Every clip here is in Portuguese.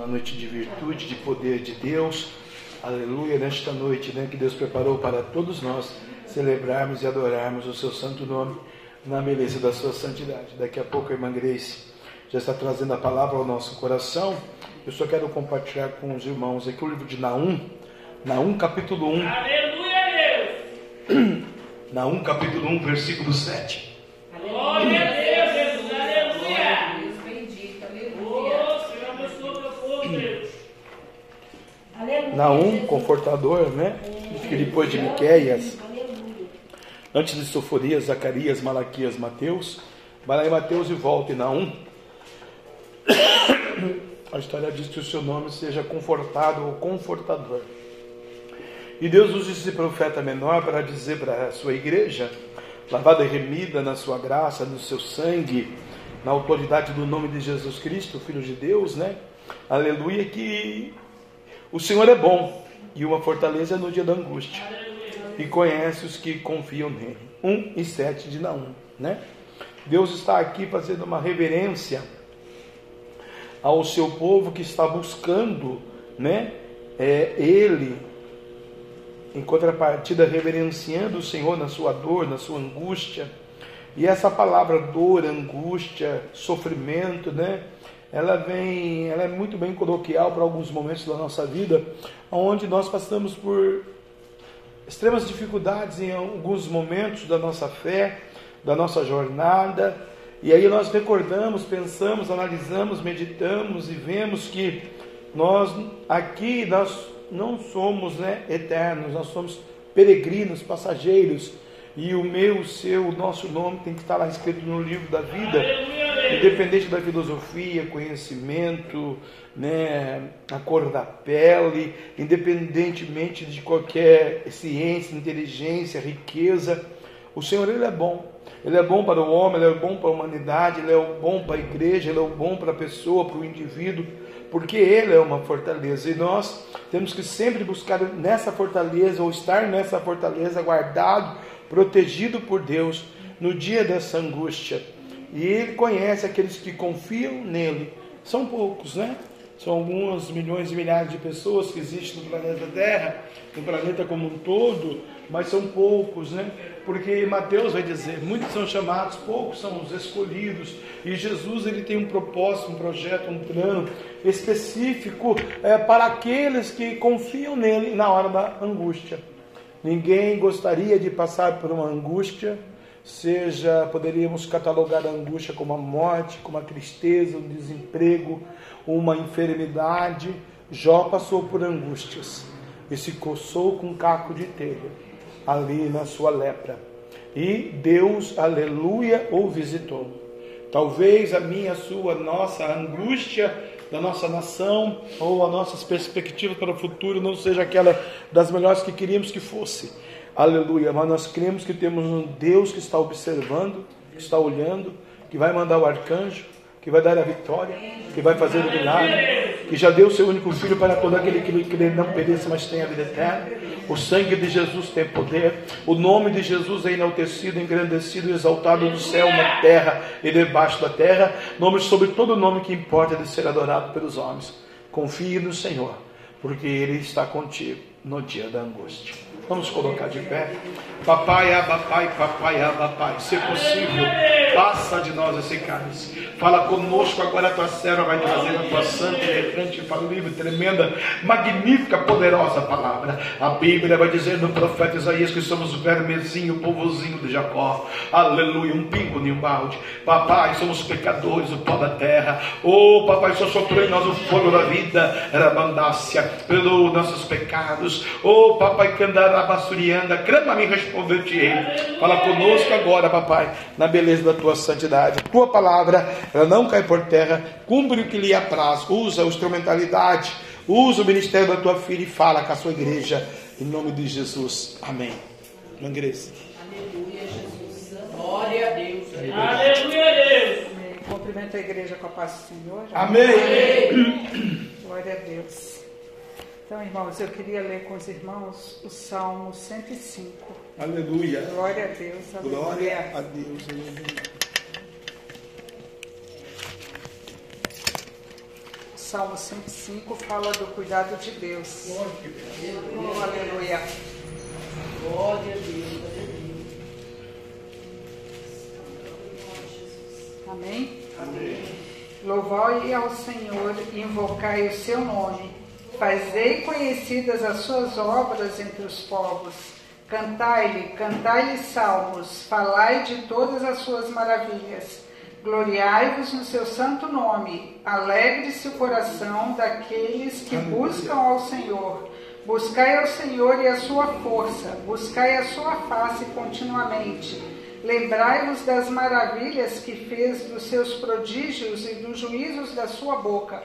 Uma noite de virtude, de poder de Deus. Aleluia, nesta noite né, que Deus preparou para todos nós celebrarmos e adorarmos o seu santo nome na beleza da sua santidade. Daqui a pouco a irmã Grace já está trazendo a palavra ao nosso coração. Eu só quero compartilhar com os irmãos aqui o livro de Naum, Naum capítulo 1. Aleluia, Deus! Naum capítulo 1, versículo 7. Glória a Deus, Jesus, aleluia! Deus bendito, Ô, aleluia. Senhor, abençoa teu povo, Deus. Aleluia. Naum, confortador, né? Que depois de Miqueias, antes de Soforias, Zacarias, Malaquias, Mateus, vai lá em Mateus e volta em Naum. A história diz que o seu nome seja confortado ou confortador. E Deus usa esse profeta menor para dizer para a sua igreja, lavada e remida na sua graça, no seu sangue, na autoridade do nome de Jesus Cristo, Filho de Deus, né? Aleluia, que o Senhor é bom e uma fortaleza no dia da angústia. E conhece os que confiam nele. 1 e 7 de Naum, né? Deus está aqui fazendo uma reverência ao seu povo que está buscando, né? É, ele, em contrapartida, reverenciando o Senhor na sua dor, na sua angústia. E essa palavra dor, angústia, sofrimento, né? Ela vem, ela é muito bem coloquial para alguns momentos da nossa vida, onde nós passamos por extremas dificuldades em alguns momentos da nossa fé, da nossa jornada, e aí nós recordamos, pensamos, analisamos, meditamos e vemos que nós aqui nós não somos né, eternos, nós somos peregrinos, passageiros, e o meu, o seu, o nosso nome tem que estar lá escrito no livro da vida, independente da filosofia, conhecimento, né, a cor da pele, independentemente de qualquer ciência, inteligência, riqueza, o Senhor ele é bom. Ele é bom para o homem, ele é bom para a humanidade, ele é bom para a igreja, ele é bom para a pessoa, para o indivíduo, porque ele é uma fortaleza e nós temos que sempre buscar nessa fortaleza ou estar nessa fortaleza guardado, protegido por Deus no dia dessa angústia. E ele conhece aqueles que confiam nele. São poucos, né? São alguns milhões e milhares de pessoas que existem no planeta Terra, no planeta como um todo, mas são poucos, né? Porque Mateus vai dizer, muitos são chamados, poucos são os escolhidos. E Jesus ele tem um propósito, um projeto, um plano específico é, para aqueles que confiam nele na hora da angústia. Ninguém gostaria de passar por uma angústia, seja poderíamos catalogar a angústia como a morte, como a tristeza, o desemprego, uma enfermidade. Jó passou por angústias e se coçou com um caco de telha ali na sua lepra. E Deus, aleluia, o visitou. Talvez a minha, a sua, a nossa angústia da nossa nação ou as nossas perspectivas para o futuro não seja aquela das melhores que queríamos que fosse. Aleluia, mas nós cremos que temos um Deus que está observando, que está olhando, que vai mandar o arcanjo, que vai dar a vitória, que vai fazer o milagre, que já deu o seu único filho para todo aquele que não pereça, mas tenha a vida eterna. O sangue de Jesus tem poder, o nome de Jesus é enaltecido, engrandecido, exaltado no céu, na terra e debaixo da terra. Nome sobre todo nome que importa de ser adorado pelos homens. Confie no Senhor, porque Ele está contigo no dia da angústia. Vamos colocar de pé. Papai, abapai, papai, abapai. Se possível, passa de nós esse cálice. Fala conosco agora, a tua serva vai trazer a tua santa, errante, infalível, tremenda, magnífica, poderosa palavra. A Bíblia vai dizer no profeta Isaías que somos vermezinho, povozinho de Jacó. Aleluia, um pingo e um balde. Papai, somos pecadores, o pó da terra. Oh, papai, só soprou em nós o fogo da vida, era mandácia, pelos nossos pecados. Oh, papai, candará bassurianda, crama me responder-te ele. Fala conosco agora, papai, na beleza da tua santidade. Tua palavra, ela não cai por terra, cumpre o que lhe apraz, usa a instrumentalidade, usa o ministério da tua filha e fala com a sua igreja, em nome de Jesus. Amém. Grace. Aleluia, Jesus. Glória a Deus. Aleluia, Deus! Amém. Cumprimento a igreja com a paz do Senhor. Amém. Glória a Deus. Então, irmãos, eu queria ler com os irmãos o Salmo 105. Aleluia. Glória a Deus. Glória Aleluia. a Deus. Aleluia. Salmo 105 fala do cuidado de Deus. Oh, aleluia. Glória a Deus. Amém? Amém. Louvai ao Senhor e invocai o seu nome. Fazei conhecidas as suas obras entre os povos. Cantai-lhe, cantai-lhe salmos, falai de todas as suas maravilhas. Gloriai-vos no seu santo nome. Alegre-se o coração daqueles que buscam ao Senhor. Buscai ao Senhor e a sua força, buscai a sua face continuamente. Lembrai-vos das maravilhas que fez, dos seus prodígios e dos juízos da sua boca.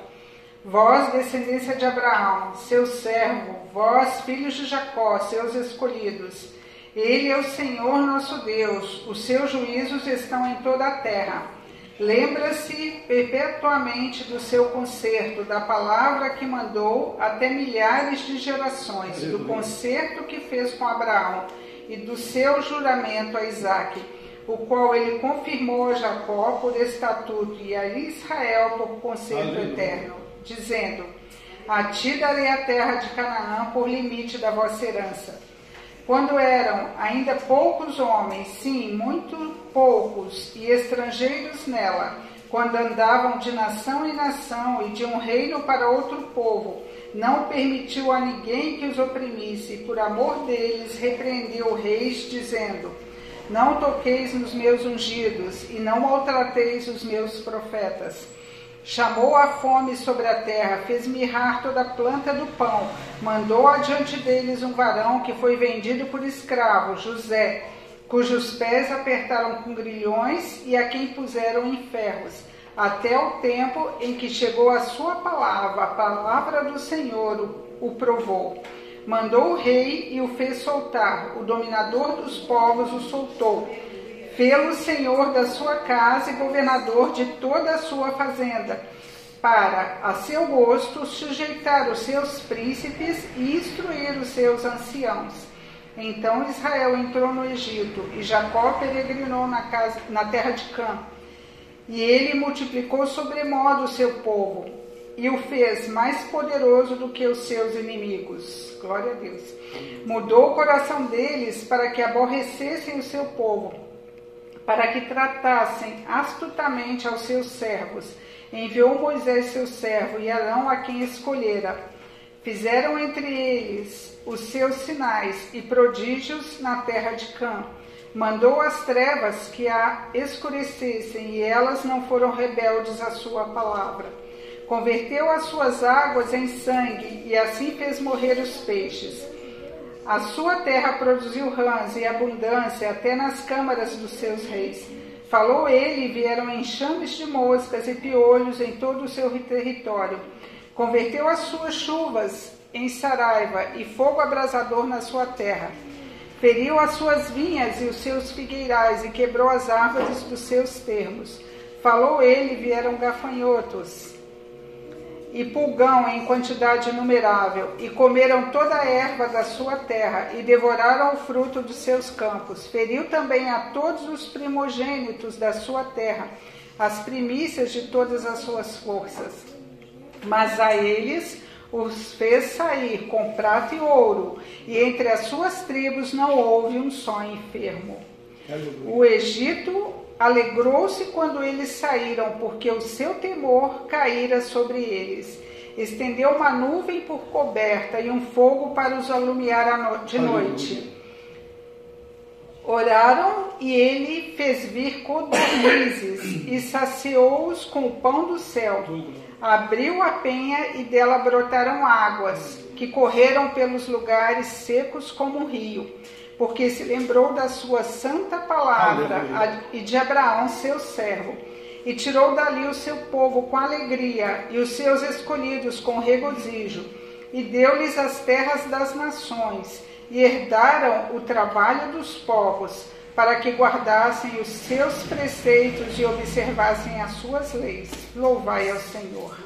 Vós, descendência de Abraão, seu servo, vós, filhos de Jacó, seus escolhidos. Ele é o Senhor nosso Deus, os seus juízos estão em toda a terra. Lembra-se perpetuamente do seu concerto, da palavra que mandou até milhares de gerações, do concerto que fez com Abraão e do seu juramento a Isaque, o qual ele confirmou a Jacó por estatuto e a Israel por concerto Aleluia. eterno, dizendo: A ti darei a terra de Canaã por limite da vossa herança. Quando eram ainda poucos homens, sim, muito poucos, e estrangeiros nela, quando andavam de nação em nação e de um reino para outro povo, não permitiu a ninguém que os oprimisse, e por amor deles repreendeu reis, dizendo: Não toqueis nos meus ungidos, e não maltrateis os meus profetas. Chamou a fome sobre a terra, fez mirrar toda a planta do pão, mandou adiante deles um varão que foi vendido por escravo, José, cujos pés apertaram com grilhões e a quem puseram em ferros até o tempo em que chegou a sua palavra, a palavra do Senhor o, provou. Mandou o rei e o fez soltar, o dominador dos povos o soltou. Fê-lo senhor da sua casa e governador de toda a sua fazenda, para, a seu gosto, sujeitar os seus príncipes e instruir os seus anciãos. Então Israel entrou no Egito e Jacó peregrinou na, casa, na terra de Cã e ele multiplicou sobremodo o seu povo e o fez mais poderoso do que os seus inimigos. Glória a Deus. Mudou o coração deles para que aborrecessem o seu povo, para que tratassem astutamente aos seus servos. Enviou Moisés seu servo e Arão a quem escolhera. Fizeram entre eles os seus sinais e prodígios na terra de Cã Mandou as trevas que a escurecessem, e elas não foram rebeldes à sua palavra. Converteu as suas águas em sangue, e assim fez morrer os peixes. A sua terra produziu rãs e abundância até nas câmaras dos seus reis. Falou ele, e vieram enxames de moscas e piolhos em todo o seu território. Converteu as suas chuvas em saraiva e fogo abrasador na sua terra Feriu as suas vinhas e os seus figueirais e quebrou as árvores dos seus termos. Falou ele e vieram gafanhotos e pulgão em quantidade inumerável, e comeram toda a erva da sua terra, e devoraram o fruto dos seus campos. Feriu também a todos os primogênitos da sua terra, as primícias de todas as suas forças. Mas a eles os fez sair com prata e ouro, e entre as suas tribos não houve um só enfermo. O Egito alegrou-se quando eles saíram, porque o seu temor caíra sobre eles. Estendeu uma nuvem por coberta e um fogo para os alumiar de noite. Oraram e ele fez vir codornizes e saciou-os com o pão do céu abriu a penha e dela brotaram águas, que correram pelos lugares secos como um rio, porque se lembrou da sua santa palavra Aleluia. e de Abraão, seu servo, e tirou dali o seu povo com alegria e os seus escolhidos com regozijo, e deu-lhes as terras das nações, e herdaram o trabalho dos povos para que guardassem os seus preceitos e observassem as suas leis. Louvai ao Senhor.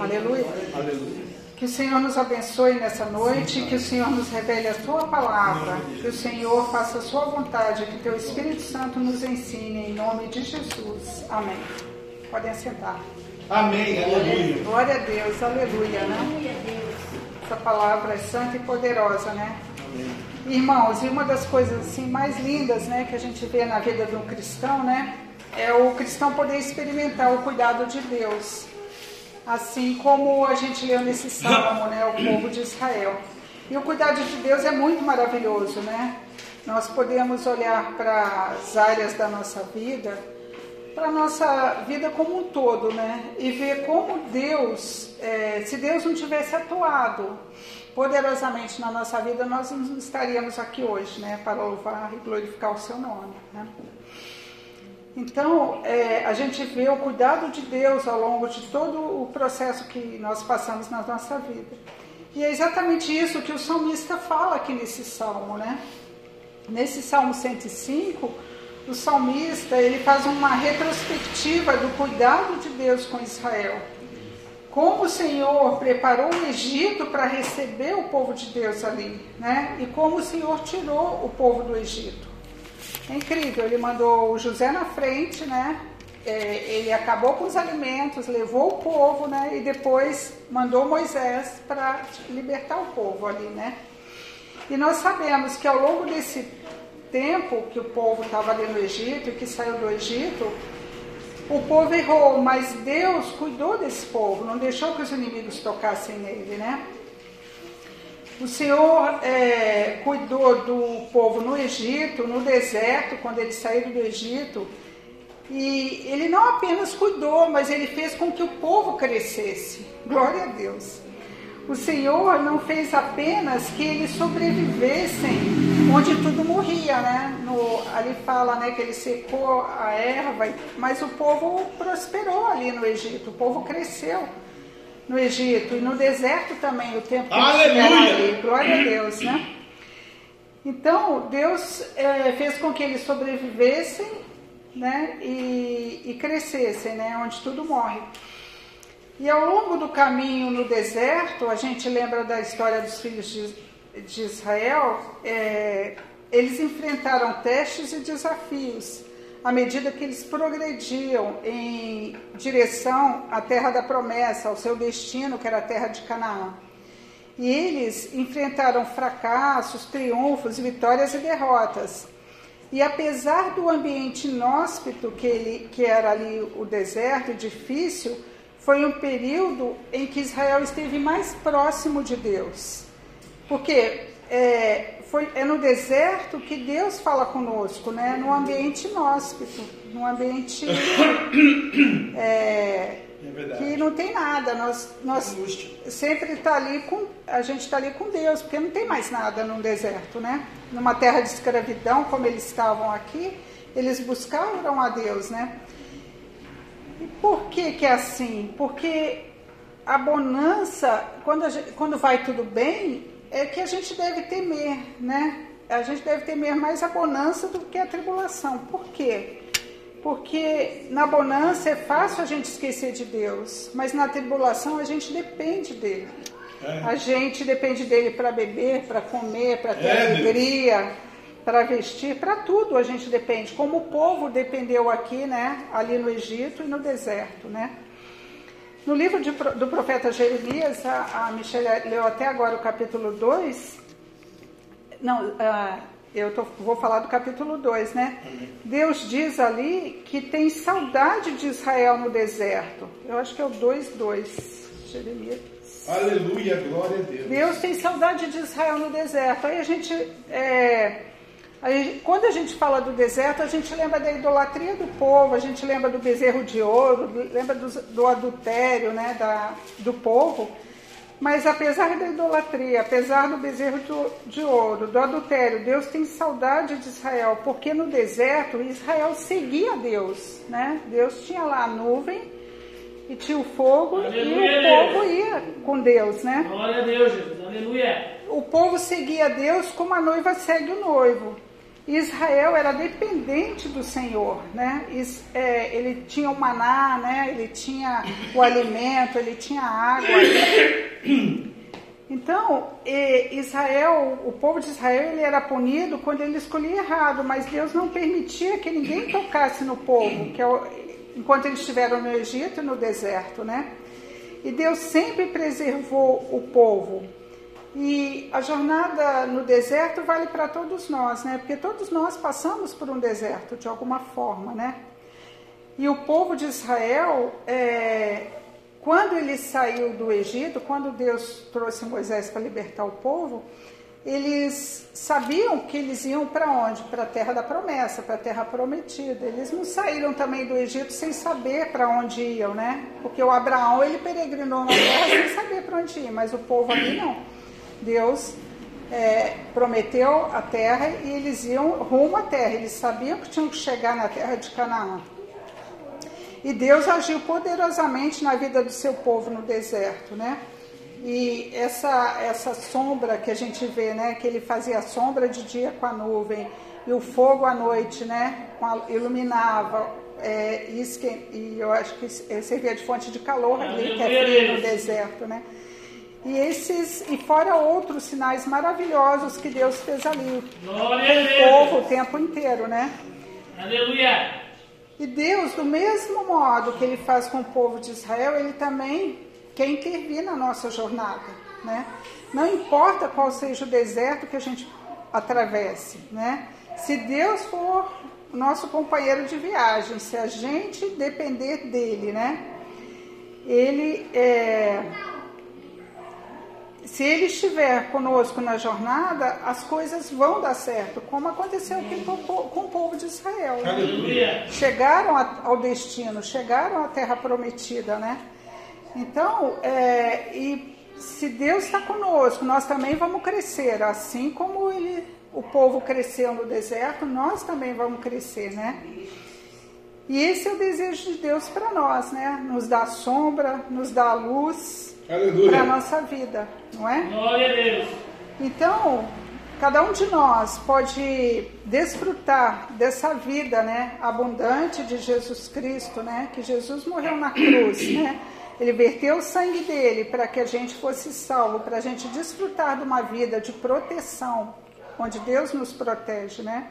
Aleluia. Aleluia. Que o Senhor nos abençoe nessa noite, que o Senhor nos revele a tua palavra, que o Senhor faça a sua vontade, que teu Espírito Santo nos ensine em nome de Jesus. Amém. Podem sentar. Amém, aleluia. Glória a Deus, aleluia, né? Aleluia, Deus. Essa palavra é santa e poderosa, né? Irmãos, e uma das coisas assim mais lindas, né, que a gente vê na vida de um cristão, né, é o cristão poder experimentar o cuidado de Deus. Assim como a gente leu nesse salmo, né, o povo de Israel. E o cuidado de Deus é muito maravilhoso, né? Nós podemos olhar para as áreas da nossa vida, para a nossa vida como um todo, né? E ver como Deus, eh, se Deus não tivesse atuado poderosamente na nossa vida, nós não estaríamos aqui hoje, né? Para louvar e glorificar o seu nome, né? Então, é, a gente vê o cuidado de Deus ao longo de todo o processo que nós passamos na nossa vida. E é exatamente isso que o salmista fala aqui nesse salmo, né? Nesse salmo 105, o salmista ele faz uma retrospectiva do cuidado de Deus com Israel. Como o Senhor preparou o Egito para receber o povo de Deus ali, né? E como o Senhor tirou o povo do Egito. É incrível, ele mandou o José na frente, né? É, ele acabou com os alimentos, levou o povo, né? E depois mandou Moisés para libertar o povo ali, né? E nós sabemos que ao longo desse tempo que o povo estava ali no Egito e que saiu do Egito, o povo errou, mas Deus cuidou desse povo, não deixou que os inimigos tocassem nele, né? O Senhor é, cuidou do povo no Egito, no deserto, quando eles saíram do Egito. E ele não apenas cuidou, mas ele fez com que o povo crescesse. Glória a Deus. O Senhor não fez apenas que eles sobrevivessem onde tudo morria, né? No, ali fala né, que ele secou a erva, mas o povo prosperou ali no Egito, o povo cresceu no Egito e no deserto também, o tempo que Aleluia! ali. Glória a Deus, né? Então, Deus eh, fez com que eles sobrevivessem né, e, e crescessem, né, onde tudo morre. E ao longo do caminho no deserto, a gente lembra da história dos filhos de, de Israel, eh, eles enfrentaram testes e desafios à medida que eles progrediam em direção à terra da promessa, ao seu destino, que era a terra de Canaã. E eles enfrentaram fracassos, triunfos, vitórias e derrotas. E apesar do ambiente inóspito que, ele, que era ali o deserto, difícil, foi um período em que Israel esteve mais próximo de Deus. Porque é, foi, é no deserto que Deus fala conosco, né? no ambiente inóspito, num ambiente é, É que não tem nada. Nós, nós Angústia. sempre está ali com a gente está ali com Deus, porque não tem mais nada no deserto, né? Numa terra de escravidão, como eles estavam aqui, eles buscaram a Deus, né? E por que que é assim? Porque a bonança, quando, a gente- quando vai tudo bem, é que a gente deve temer, né? A gente deve temer mais a bonança do que a tribulação. Por quê? Porque na bonança é fácil a gente esquecer de Deus, mas na tribulação a gente depende dele. É. A gente depende dele para beber, para comer, para ter É, alegria, para vestir, para tudo a gente depende. Como o povo dependeu aqui, né? Ali no Egito e no deserto, né? No livro de do profeta Jeremias, a, a Michelle leu até agora o capítulo 2. Não, ah, eu tô- vou falar do capítulo 2, né? Deus diz ali que tem saudade de Israel no deserto. Eu acho que é o 2,2. Jeremias. Aleluia, glória a Deus. Deus tem saudade de Israel no deserto. Aí a gente, é, aí, quando a gente fala do deserto, a gente lembra da idolatria do povo, a gente lembra do bezerro de ouro, lembra do, do adultério né, da, do povo. Mas apesar da idolatria, apesar do bezerro de ouro, do adultério, Deus tem saudade de Israel, porque no deserto Israel seguia Deus. Né? Deus tinha lá a nuvem e tinha o fogo Aleluia, e o povo ia com Deus, né? Glória a Deus, Jesus. Aleluia. o povo seguia Deus como a noiva segue o noivo. Israel era dependente do Senhor, né? É, ele tinha o maná, né? Ele tinha o alimento, ele tinha a água. Então, Israel, o povo de Israel, ele era punido quando ele escolhia errado, mas Deus não permitia que ninguém tocasse no povo, que é enquanto eles estiveram no Egito e no deserto, né? E Deus sempre preservou o povo. E a jornada no deserto vale para todos nós, né? Porque todos nós passamos por um deserto de alguma forma, né? E o povo de Israel, é, quando ele saiu do Egito, quando Deus trouxe Moisés para libertar o povo, eles sabiam que eles iam para onde? Para a terra da promessa, para a terra prometida. Eles não saíram também do Egito sem saber para onde iam, né? Porque o Abraão ele peregrinou na terra sem saber para onde ir, mas o povo ali não. Deus é, prometeu a terra e eles iam rumo à terra. Eles sabiam que tinham que chegar na terra de Canaã. E Deus agiu poderosamente na vida do seu povo no deserto, né? E essa, essa sombra que a gente vê, né? Que ele fazia a sombra de dia com a nuvem e o fogo à noite, né? iluminava. É, isso que, e eu acho que servia de fonte de calor ali, que é frio no deserto, né? E esses, e fora outros sinais maravilhosos que Deus fez ali. Com o povo o tempo inteiro, né? Aleluia! E Deus, do mesmo modo que ele faz com o povo de Israel, ele também quer intervir na nossa jornada, né? Não importa qual seja o deserto que a gente atravesse, né? Se Deus for nosso companheiro de viagem, se a gente depender dele, né? Ele é se ele estiver conosco na jornada, as coisas vão dar certo, como aconteceu aqui com, o povo de Israel. Né? Chegaram ao destino, chegaram à terra prometida, né? Então, é, e se Deus está conosco, nós também vamos crescer, assim como ele, o povo cresceu no deserto, nós também vamos crescer, né? E esse é o desejo de Deus para nós, né? Nos dá sombra, nos dá luz, para a nossa vida, não é? Glória a Deus. Então, cada um de nós pode desfrutar dessa vida, né, abundante de Jesus Cristo, né, que Jesus morreu na cruz, né? Ele verteu o sangue dele para que a gente fosse salvo, para a gente desfrutar de uma vida de proteção, onde Deus nos protege, né?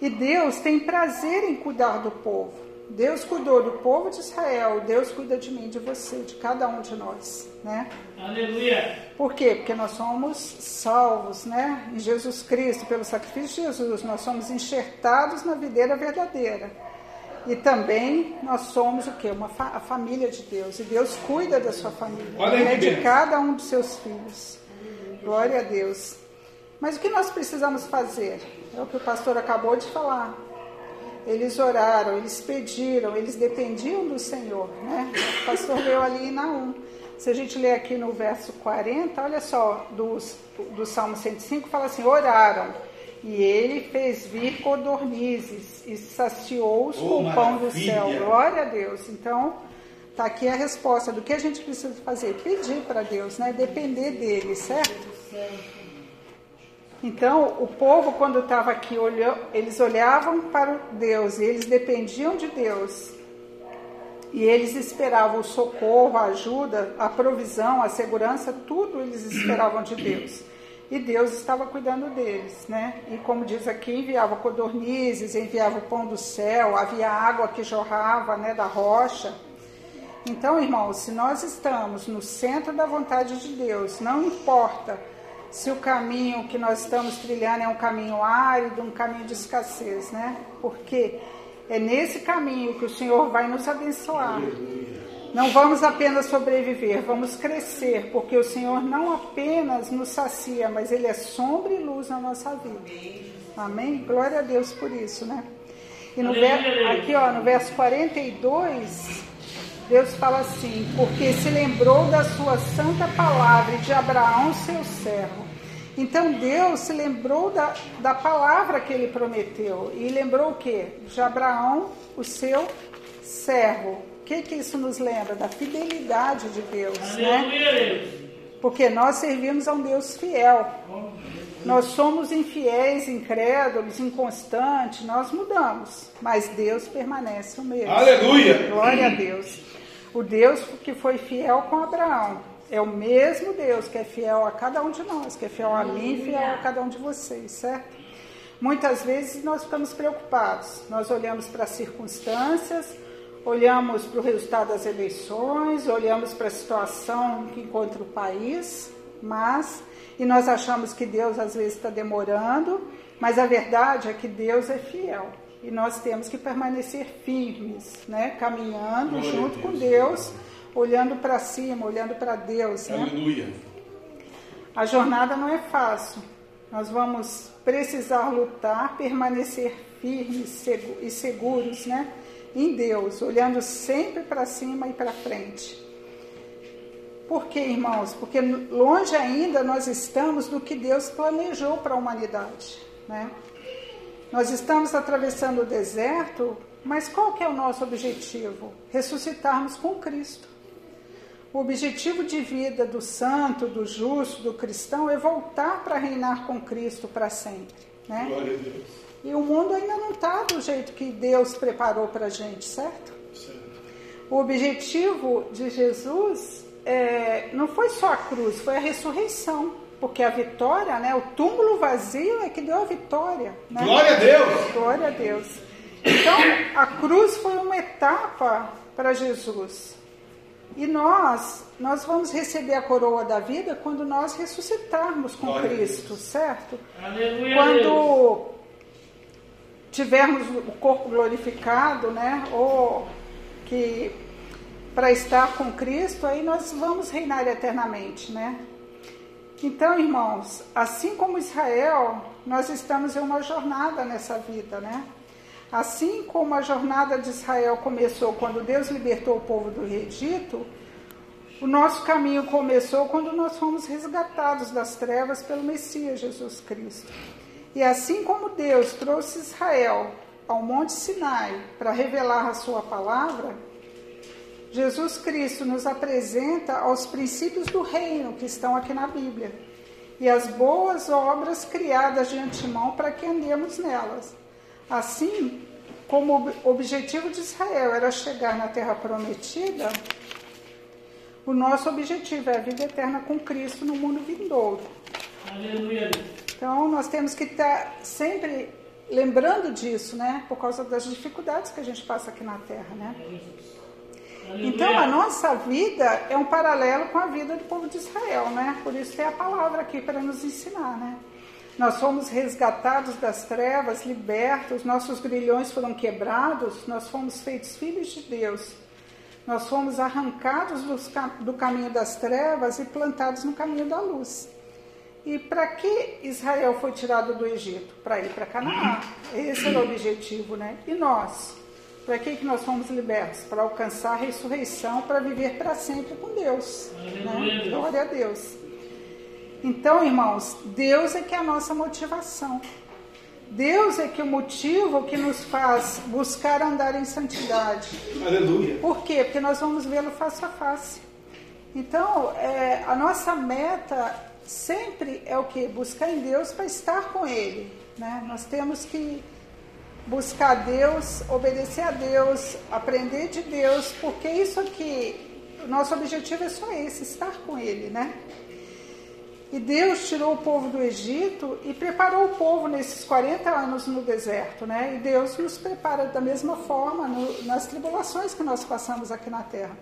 E Deus tem prazer em cuidar do povo. Deus cuidou do povo de Israel, Deus cuida de mim, de você, de cada um de nós, né? Aleluia. Por quê? Porque nós somos salvos, né? Em Jesus Cristo, pelo sacrifício de Jesus, nós somos enxertados na videira verdadeira. E também nós somos o quê? Uma fa a família de Deus. E Deus cuida da sua família, né? de cada um dos seus filhos. Glória a Deus. Mas o que nós precisamos fazer? É o que o pastor acabou de falar eles oraram, eles pediram, eles dependiam do Senhor, né? O pastor leu ali em Naum. Se a gente ler aqui no verso 40, olha só, do, do Salmo 105, fala assim: oraram, e ele fez vir codornizes e saciou-os oh, com o pão do céu. Glória a Deus. Então, tá aqui a resposta do que a gente precisa fazer: pedir para Deus, né? Depender dele, certo? Então, o povo, quando estava aqui, olhou, eles olhavam para Deus e eles dependiam de Deus. E eles esperavam o socorro, a ajuda, a provisão, a segurança, tudo eles esperavam de Deus. E Deus estava cuidando deles, né? E como diz aqui, enviava codornizes, enviava o pão do céu, havia água que jorrava, né, da rocha. Então, irmãos, se nós estamos no centro da vontade de Deus, não importa se o caminho que nós estamos trilhando é um caminho árido, um caminho de escassez, né? Porque é nesse caminho que o Senhor vai nos abençoar. Não vamos apenas sobreviver, vamos crescer, porque o Senhor não apenas nos sacia, mas Ele é sombra e luz na nossa vida. Amém? Glória a Deus por isso, né? E no ver, aqui, ó, no verso 42, Deus fala assim: porque se lembrou da sua santa palavra e de Abraão, seu servo. Então Deus se lembrou da, da palavra que ele prometeu. E lembrou o quê? De Abraão, o seu servo. O que, que isso nos lembra? Da fidelidade de Deus, né? Porque nós servimos a um Deus fiel. Nós somos infiéis, incrédulos, inconstantes, nós mudamos, mas Deus permanece o mesmo. Aleluia! Glória a Deus. O Deus que foi fiel com Abraão. É o mesmo Deus que é fiel a cada um de nós, que é fiel a mim e fiel a cada um de vocês, certo? Muitas vezes nós ficamos preocupados, nós olhamos para as circunstâncias, olhamos para o resultado das eleições, olhamos para a situação que encontra o país, mas e nós achamos que Deus às vezes está demorando, mas a verdade é que Deus é fiel e nós temos que permanecer firmes, né? Caminhando Glória junto a com Deus. Deus, olhando para cima, olhando para Deus, né? Aleluia. A jornada não é fácil. Nós vamos precisar lutar, permanecer firmes e seguros, né? Em Deus, olhando sempre para cima e para frente. Por quê, irmãos? Porque longe ainda nós estamos do que Deus planejou para a humanidade, né? Nós estamos atravessando o deserto, mas qual que é o nosso objetivo? Ressuscitarmos com Cristo. O objetivo de vida do santo, do justo, do cristão é voltar para reinar com Cristo para sempre, né? Glória a Deus. E o mundo ainda não está do jeito que Deus preparou para a gente, certo? Certo. O objetivo de Jesus é, não foi só a cruz, foi a ressurreição. Porque a vitória, né, o túmulo vazio é que deu a vitória. Né? Glória a Deus. Glória a Deus. Então, a cruz foi uma etapa para Jesus. E nós, nós vamos receber a coroa da vida quando nós ressuscitarmos com Glória Cristo, certo? Aleluia. Quando tivermos o corpo glorificado, né? Ou que para estar com Cristo, aí nós vamos reinar eternamente, né? Então, irmãos, assim como Israel, nós estamos em uma jornada nessa vida, né? Assim como a jornada de Israel começou quando Deus libertou o povo do Egito, o nosso caminho começou quando nós fomos resgatados das trevas pelo Messias Jesus Cristo. E assim como Deus trouxe Israel ao Monte Sinai para revelar a sua palavra, Jesus Cristo nos apresenta aos princípios do reino que estão aqui na Bíblia e as boas obras criadas de antemão para que andemos nelas. Assim como o objetivo de Israel era chegar na terra prometida, o nosso objetivo é a vida eterna com Cristo no mundo vindouro. Aleluia. Então, nós temos que estar sempre lembrando disso, né? Por causa das dificuldades que a gente passa aqui na Terra, né? Então, a nossa vida é um paralelo com a vida do povo de Israel, né? Por isso tem a palavra aqui para nos ensinar, né? Nós fomos resgatados das trevas, libertos, nossos grilhões foram quebrados, nós fomos feitos filhos de Deus. Nós fomos arrancados dos ca- do caminho das trevas e plantados no caminho da luz. E para que Israel foi tirado do Egito? Para ir para Canaã. Esse era o objetivo, né? E nós? Para que, que nós fomos libertos? Para alcançar a ressurreição, para viver para sempre com Deus. Né? Glória a Deus. Então, irmãos, Deus é que é a nossa motivação. Deus é que é o motivo que nos faz buscar andar em santidade. Aleluia. Por quê? Porque nós vamos vê-lo face a face. Então, é, a nossa meta sempre é o que? Buscar em Deus para estar com Ele. Né? Nós temos que buscar Deus, obedecer a Deus, aprender de Deus, porque isso aqui, o nosso objetivo é só esse, estar com Ele, né? E Deus tirou o povo do Egito e preparou o povo nesses 40 anos no deserto, né? E Deus nos prepara da mesma forma no- nas tribulações que nós passamos aqui na terra.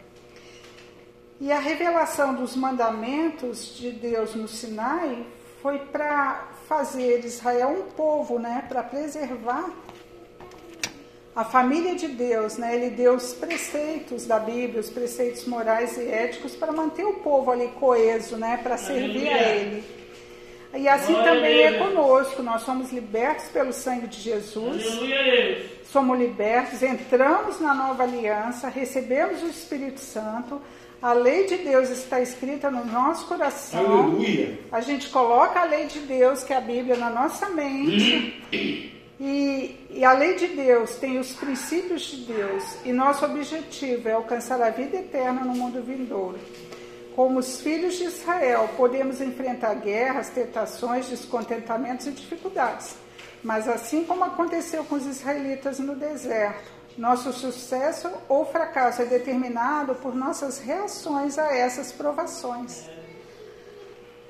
E a revelação dos mandamentos de Deus no Sinai foi para fazer Israel um povo, né? Para preservar a família de Deus, né? Ele deu os preceitos da Bíblia, os preceitos morais e éticos para manter o povo ali coeso, né? Para servir a. Ele. E assim Glória também é conosco. Nós somos libertos pelo sangue de Jesus somos libertos, entramos na nova aliança, recebemos o Espírito Santo, a lei de Deus está escrita no nosso coração. Aleluia. A gente coloca a lei de Deus, que é a Bíblia, na nossa mente. A lei de Deus tem os princípios de Deus. E nosso objetivo é alcançar a vida eterna no mundo vindouro. Como os filhos de Israel, podemos enfrentar guerras, tentações, descontentamentos e dificuldades. Mas assim como aconteceu com os israelitas no deserto, nosso sucesso ou fracasso é determinado por nossas reações a essas provações.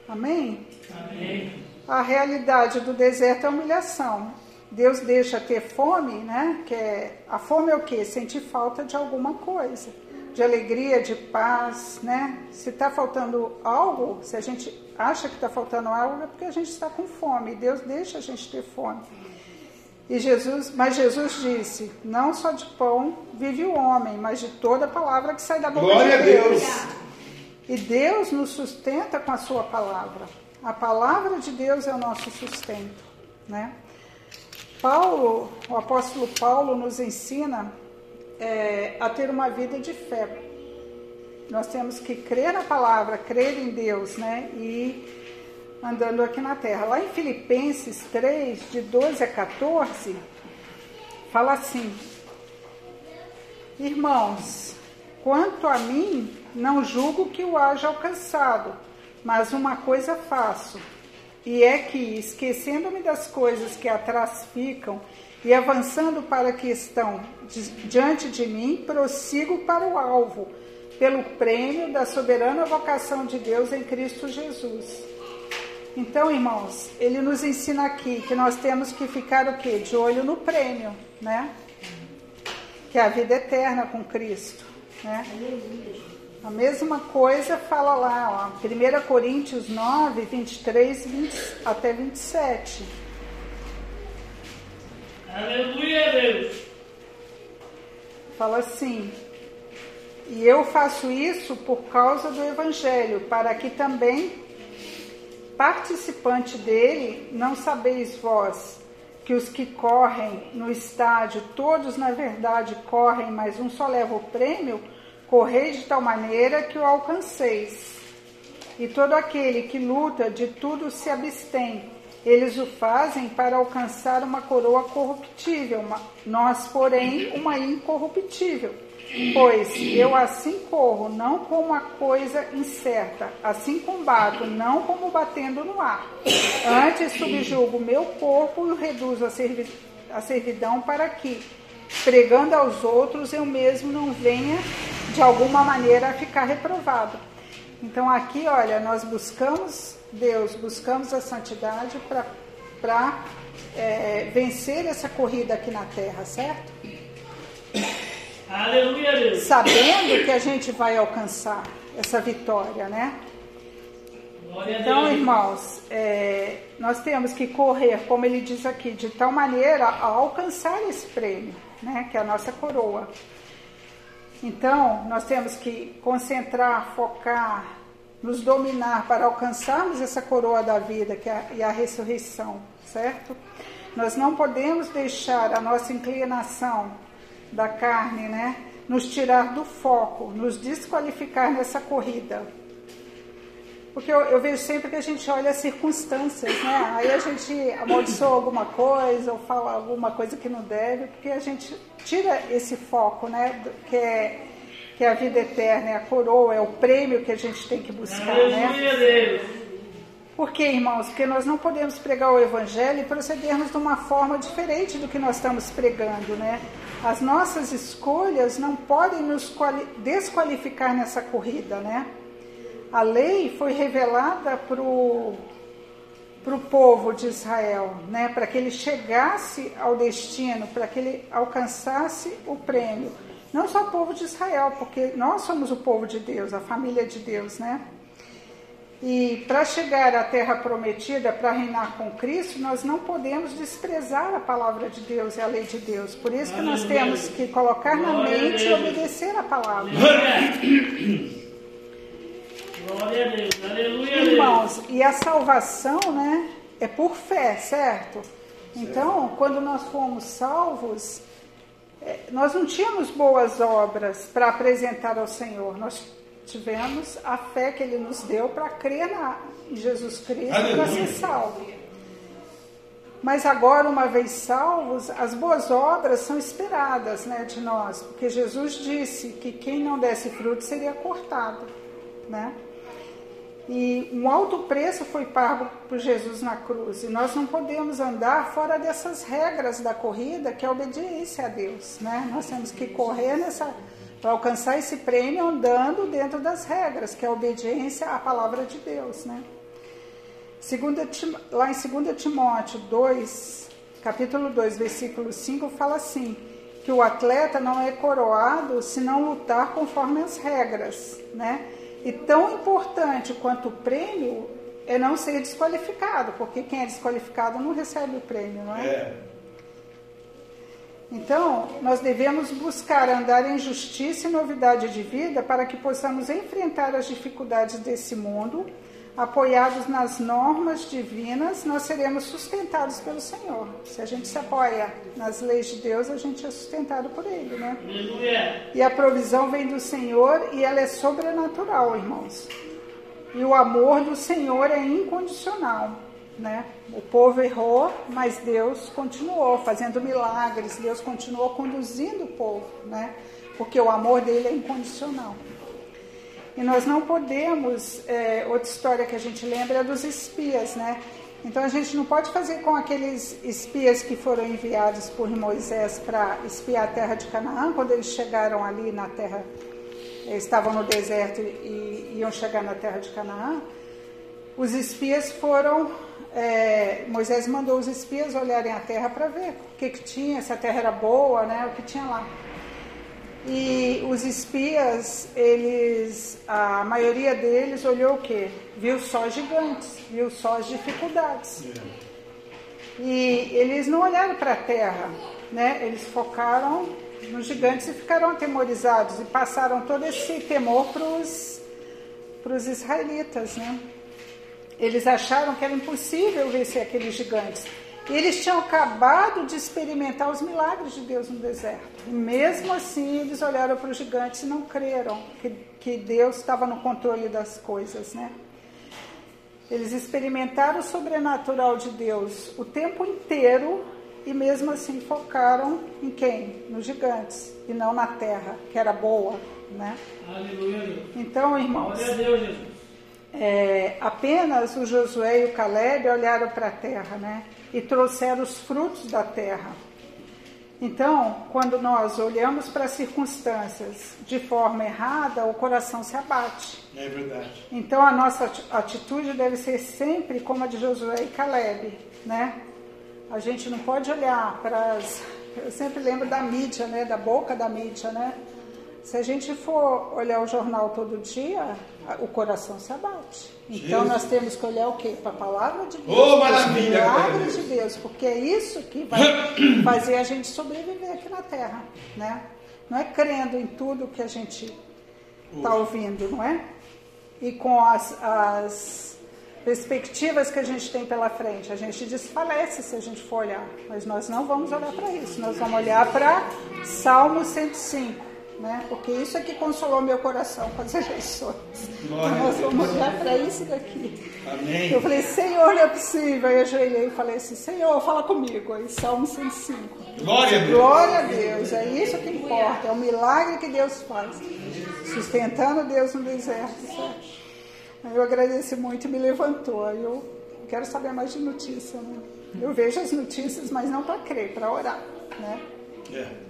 Amém? Amém. A realidade do deserto é humilhação. Deus deixa ter fome, né? Que é, a fome é o quê? Sentir falta de alguma coisa, de alegria, de paz, né? Se está faltando algo, se a gente acha que está faltando algo, é porque a gente está com fome. Deus deixa a gente ter fome. E Jesus, mas Jesus disse: não só de pão vive o homem, mas de toda palavra que sai da boca Glória de a Deus. Deus. E Deus nos sustenta com a sua palavra. A palavra de Deus é o nosso sustento, né? Paulo, o apóstolo Paulo nos ensina é, a ter uma vida de fé. Nós temos que crer na palavra, crer em Deus, né? E andando aqui na terra. Lá em Filipenses 3, de 12 a 14, fala assim: Irmãos, quanto a mim, não julgo que o haja alcançado, mas uma coisa faço, e é que, esquecendo-me das coisas que atrás ficam e avançando para que estão di- diante de mim, prossigo para o alvo, pelo prêmio da soberana vocação de Deus em Cristo Jesus. Então, irmãos, ele nos ensina aqui que nós temos que ficar o quê? De olho no prêmio, né? Que é a vida eterna com Cristo, né? A mesma coisa fala lá, ó, 1 Coríntios 9, 23 20, até 27. Aleluia, Deus. Fala assim: E eu faço isso por causa do Evangelho, para que também, participante dele, não sabeis vós que os que correm no estádio, todos na verdade correm, mas um só leva o prêmio, correi de tal maneira que o alcanceis. E todo aquele que luta de tudo se abstém. Eles o fazem para alcançar uma coroa corruptível, uma- nós, porém, uma incorruptível. Pois eu assim corro, não como uma coisa incerta, assim combato, não como batendo no ar. Antes subjugo meu corpo e o reduzo à servi- à servidão para que, pregando aos outros, eu mesmo não venha de alguma maneira a ficar reprovado. Então aqui, olha, nós buscamos Deus, buscamos a santidade para vencer essa corrida aqui na terra, certo? Aleluia, Deus. Sabendo que a gente vai alcançar essa vitória, né? Então, irmãos, é, nós temos que correr, como ele diz aqui, de tal maneira a alcançar esse prêmio, né? Que é a nossa coroa. Então, nós temos que concentrar, focar, nos dominar para alcançarmos essa coroa da vida que é a, a ressurreição, certo? Nós não podemos deixar a nossa inclinação da carne, né, nos tirar do foco, nos desqualificar nessa corrida. Porque eu, eu vejo sempre que a gente olha as circunstâncias, né? Aí a gente amaldiçoa alguma coisa ou fala alguma coisa que não deve, porque a gente tira esse foco, né? Que é, que é a vida eterna, é a coroa, é o prêmio que a gente tem que buscar, né? Por quê, irmãos? Porque nós não podemos pregar o Evangelho e procedermos de uma forma diferente do que nós estamos pregando, né? As nossas escolhas não podem nos quali- desqualificar nessa corrida, né? A lei foi revelada para o povo de Israel, né? Para que ele chegasse ao destino, para que ele alcançasse o prêmio. Não só o povo de Israel, porque nós somos o povo de Deus, a família de Deus, né? E para chegar à terra prometida, para reinar com Cristo, nós não podemos desprezar a palavra de Deus e a lei de Deus. Por isso que nós temos que colocar na mente e obedecer a palavra. Glória a Deus. Aleluia, Deus. Irmãos, e a salvação, né, é por fé, certo? Então, quando nós fomos salvos, é, nós não tínhamos boas obras para apresentar ao Senhor. Nós tivemos a fé que Ele nos deu para crer na, em Jesus Cristo para ser salvo. Mas agora, uma vez salvos, as boas obras são esperadas né, de nós, porque Jesus disse que quem não desse fruto seria cortado. Né? E um alto preço foi pago por Jesus na cruz. E nós não podemos andar fora dessas regras da corrida, que é a obediência a Deus. Né? Nós temos que correr nessa para alcançar esse prêmio andando dentro das regras, que é a obediência à palavra de Deus. Né? Segunda lá em 2 Timóteo 2, capítulo 2, versículo 5, fala assim: que o atleta não é coroado se não lutar conforme as regras, né? E tão importante quanto o prêmio é não ser desqualificado, porque quem é desqualificado não recebe o prêmio, não é? É. Então, nós devemos buscar andar em justiça e novidade de vida para que possamos enfrentar as dificuldades desse mundo. Apoiados nas normas divinas, nós seremos sustentados pelo Senhor. Se a gente se apoia nas leis de Deus, a gente é sustentado por Ele, né? E a provisão vem do Senhor e ela é sobrenatural, irmãos. E o amor do Senhor é incondicional, né? O povo errou, mas Deus continuou fazendo milagres, Deus continuou conduzindo o povo, né? Porque o amor dele é incondicional. E nós não podemos, é, outra história que a gente lembra é dos espias, né? Então a gente não pode fazer com aqueles espias que foram enviados por Moisés para espiar a terra de Canaã, quando eles chegaram ali na terra, estavam no deserto e iam chegar na terra de Canaã. Os espias foram, é, Moisés mandou os espias olharem a terra para ver o que, que tinha, se a terra era boa, né, o que tinha lá. E os espias, eles, a maioria deles olhou o quê? Viu só gigantes, viu só as dificuldades. E eles não olharam para a terra, né? Eles focaram nos gigantes e ficaram atemorizados e passaram todo esse temor para os israelitas, né? Eles acharam que era impossível vencer aqueles gigantes. Eles tinham acabado de experimentar os milagres de Deus no deserto. E mesmo assim, eles olharam para os gigantes e não creram que, que Deus estava no controle das coisas, né? Eles experimentaram o sobrenatural de Deus o tempo inteiro e mesmo assim focaram em quem? Nos gigantes e não na terra, que era boa, né? Aleluia. Então, irmãos, Deus, é, apenas o Josué e o Caleb olharam para a terra, né? E trouxeram os frutos da terra. Então, quando nós olhamos para as circunstâncias de forma errada, o coração se abate. É verdade. Então, a nossa ati- atitude deve ser sempre como a de Josué e Caleb, né? A gente não pode olhar para as... Eu sempre lembro da mídia, né? Da boca da mídia, né? Se a gente for olhar o jornal todo dia, o coração se abate. Então, Jesus. nós temos que olhar o quê? Para a palavra de Deus, Oh, para os maravilha, glória a milagres de Deus. Deus, porque é isso que vai fazer a gente sobreviver aqui na Terra, né? Não é crendo em tudo que a gente está ouvindo, não é? E com as, as perspectivas que a gente tem pela frente, a gente desfalece se a gente for olhar, mas nós não vamos olhar para isso, nós vamos olhar para Salmo 105. Né? Porque isso é que consolou meu coração com as eleições. Glória nós vamos olhar para isso daqui. Amém. Eu falei, Senhor, não é possível. Aí eu ajoelhei e falei assim, Senhor, fala comigo. Aí, Salmo 105. Glória a Deus. Glória a Deus, é isso que importa, é o milagre que Deus faz. Sustentando Deus no deserto? Aí eu agradeci muito e me levantou. Aí eu quero saber mais de notícia, né? Eu vejo as notícias, mas não para crer, para orar, né? É.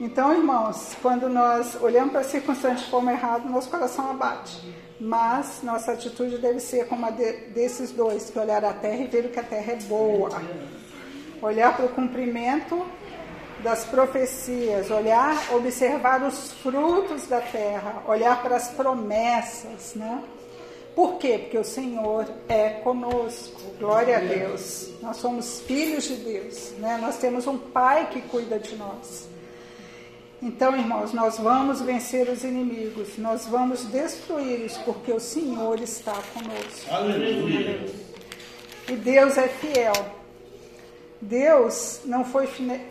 Então, irmãos, quando nós olhamos para as circunstâncias de forma errada, nosso coração abate. Mas nossa atitude deve ser como a de, desses dois, que olhar a terra e ver que a terra é boa. Olhar para o cumprimento das profecias, olhar, observar os frutos da terra, olhar para as promessas, né? Por quê? Porque o Senhor é conosco. Glória a Deus. Nós somos filhos de Deus, né? Nós temos um Pai que cuida de nós. Então, irmãos, nós vamos vencer os inimigos, nós vamos destruí-los, porque o Senhor está conosco. Aleluia. E Deus é fiel. Deus não foi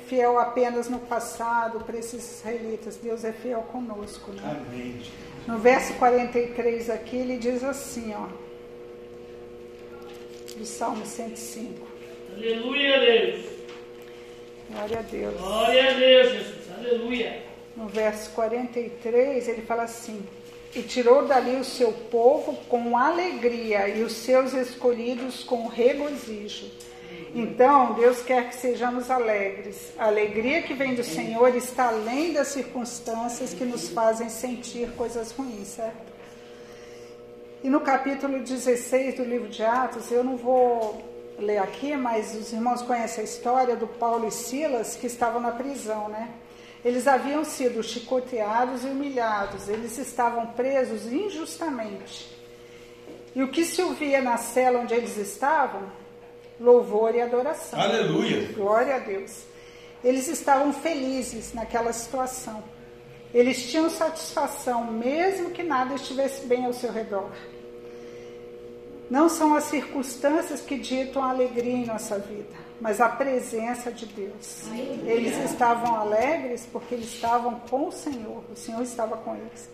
fiel apenas no passado para esses israelitas, Deus é fiel conosco. Né? Amém. No verso 43 aqui, ele diz assim, ó, do Salmo 105. Aleluia, Deus. Glória a Deus. Glória a Deus, Jesus. Aleluia. No verso 43, ele fala assim: E tirou dali o seu povo com alegria e os seus escolhidos com regozijo. Então, Deus quer que sejamos alegres. A alegria que vem do Senhor está além das circunstâncias que nos fazem sentir coisas ruins, certo? E no capítulo 16 do livro de Atos, eu não vou ler aqui, mas os irmãos conhecem a história do Paulo e Silas que estavam na prisão, né? Eles haviam sido chicoteados e humilhados, eles estavam presos injustamente. E o que se ouvia na cela onde eles estavam? Louvor e adoração. Aleluia. Glória a Deus. Eles estavam felizes naquela situação. Eles tinham satisfação, mesmo que nada estivesse bem ao seu redor. Não são as circunstâncias que ditam a alegria em nossa vida, mas a presença de Deus. Eles estavam alegres porque eles estavam com o Senhor, o Senhor estava com eles.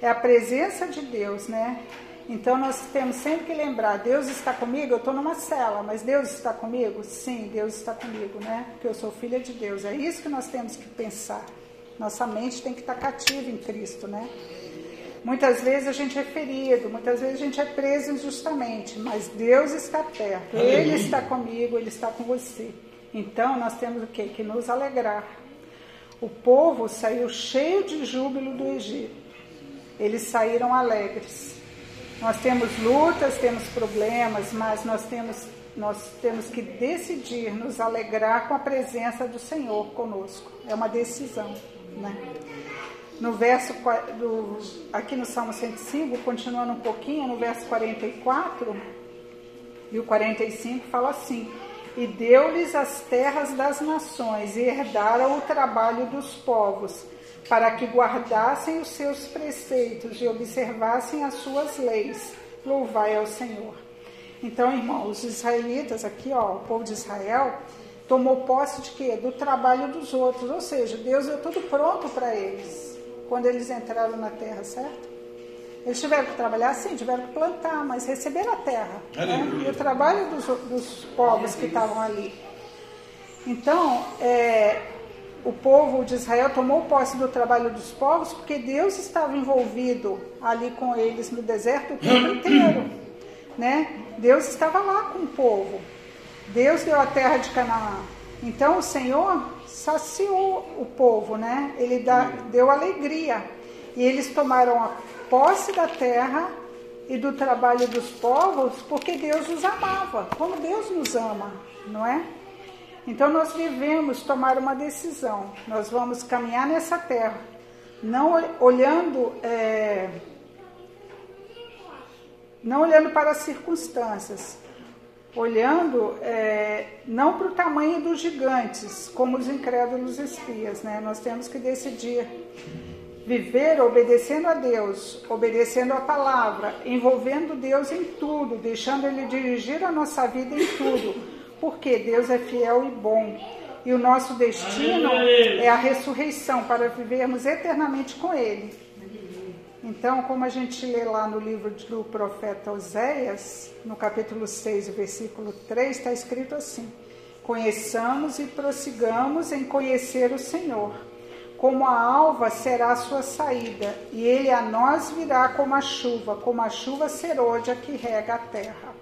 É a presença de Deus, né? Então nós temos sempre que lembrar: Deus está comigo. Eu estou numa cela, mas Deus está comigo? Sim, Deus está comigo, né? Porque eu sou filha de Deus. É isso que nós temos que pensar. Nossa mente tem que estar cativa em Cristo, né? Muitas vezes a gente é ferido, muitas vezes a gente é preso injustamente, mas Deus está perto. Ele está comigo, Ele está com você. Então nós temos o quê? Que nos alegrar. O povo saiu cheio de júbilo do Egito. Eles saíram alegres. Nós temos lutas, temos problemas, mas nós temos, nós temos que decidir nos alegrar com a presença do Senhor conosco. É uma decisão, né? No verso, do, aqui no Salmo 105, continuando um pouquinho, no verso 44 e o 45 fala assim: E deu-lhes as terras das nações, e herdaram o trabalho dos povos, para que guardassem os seus preceitos e observassem as suas leis. Louvai ao Senhor. Então, irmãos, os israelitas aqui, ó, o povo de Israel, tomou posse de quê? Do trabalho dos outros. Ou seja, Deus deu tudo pronto para eles quando eles entraram na terra, certo? Eles tiveram que trabalhar, sim, tiveram que plantar, mas receberam a terra. Né? E o trabalho dos, dos povos que estavam ali. Então, é, o povo de Israel tomou posse do trabalho dos povos porque Deus estava envolvido ali com eles no deserto o tempo inteiro. Né? Deus estava lá com o povo. Deus deu a terra de Canaã. Então o Senhor saciou o povo, né? Ele dá, deu alegria. E eles tomaram a posse da terra e do trabalho dos povos porque Deus os amava, como Deus nos ama, não é? Então nós devemos tomar uma decisão. Nós vamos caminhar nessa terra, não olhando, é, não olhando para as circunstâncias, olhando é, não para o tamanho dos gigantes, como os incrédulos espias, né? Nós temos que decidir viver obedecendo a Deus, obedecendo a palavra, envolvendo Deus em tudo, deixando Ele dirigir a nossa vida em tudo, porque Deus é fiel e bom. E o nosso destino é a ressurreição para vivermos eternamente com Ele. Então, como a gente lê lá no livro do profeta Oséias, no capítulo 6, versículo 3, está escrito assim: Conheçamos e prossigamos em conhecer o Senhor. Como a alva será a sua saída, e ele a nós virá como a chuva, como a chuva serôdia que rega a terra.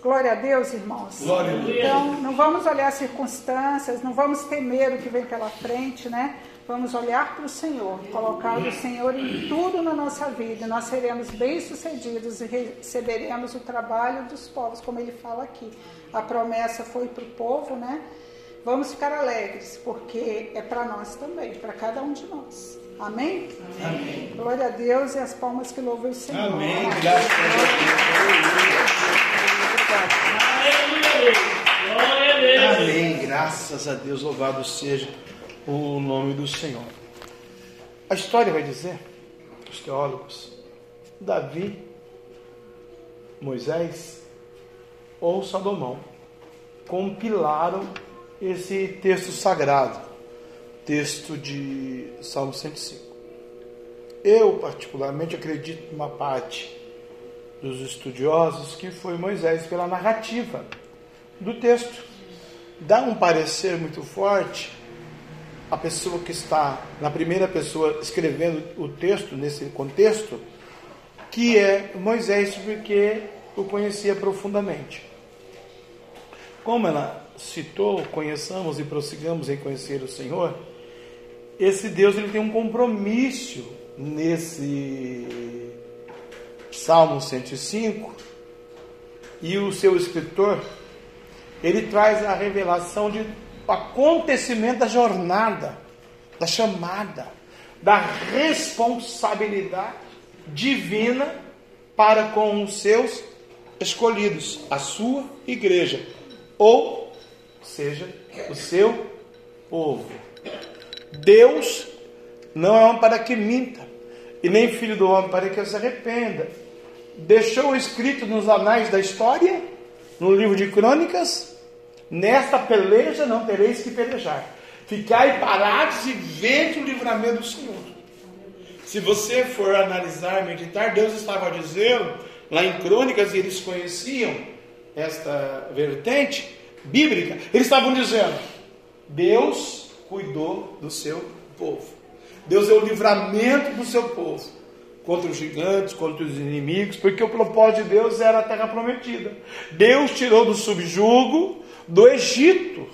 Glória a Deus, irmãos. Glória a Deus. Então, não vamos olhar as circunstâncias, não vamos temer o que vem pela frente, né? Vamos olhar para o Senhor, colocar o Senhor em tudo na nossa vida. Nós seremos bem-sucedidos e receberemos o trabalho dos povos, como ele fala aqui. A promessa foi para o povo, né? Vamos ficar alegres, porque é para nós também, para cada um de nós. Amém? Amém. Glória a Deus e as palmas que louvam o Senhor. Amém. Graças Aleluia, Deus. Glória a a. Deus. Amém. Graças a Deus. Louvado seja o nome do Senhor. A história vai dizer, os teólogos, Davi, Moisés ou Salomão compilaram esse texto sagrado, texto de Salmo 105. Eu, particularmente, acredito numa parte dos estudiosos que foi Moisés pela narrativa do texto. Dá um parecer muito forte a pessoa que está na primeira pessoa escrevendo o texto nesse contexto, que é Moisés, porque o conhecia profundamente. Como ela citou, conheçamos e prossigamos em conhecer o Senhor, esse Deus ele tem um compromisso nesse Salmo 105 e o seu escritor ele traz a revelação de acontecimento da jornada, da chamada, da responsabilidade divina para com os seus escolhidos, a sua igreja, ou seja, o seu povo. Deus não é homem para que minta, e nem filho do homem para que se arrependa. Deixou escrito nos anais da história, no livro de crônicas, nesta peleja não tereis que pelejar. Ficai parados e vede o livramento do Senhor. Se você for analisar, meditar, Deus estava dizendo, lá em crônicas, eles conheciam esta vertente bíblica, eles estavam dizendo: Deus cuidou do seu povo. Deus é o livramento do seu povo contra os gigantes, contra os inimigos, porque o propósito de Deus era a terra prometida. Deus tirou do subjugo do Egito.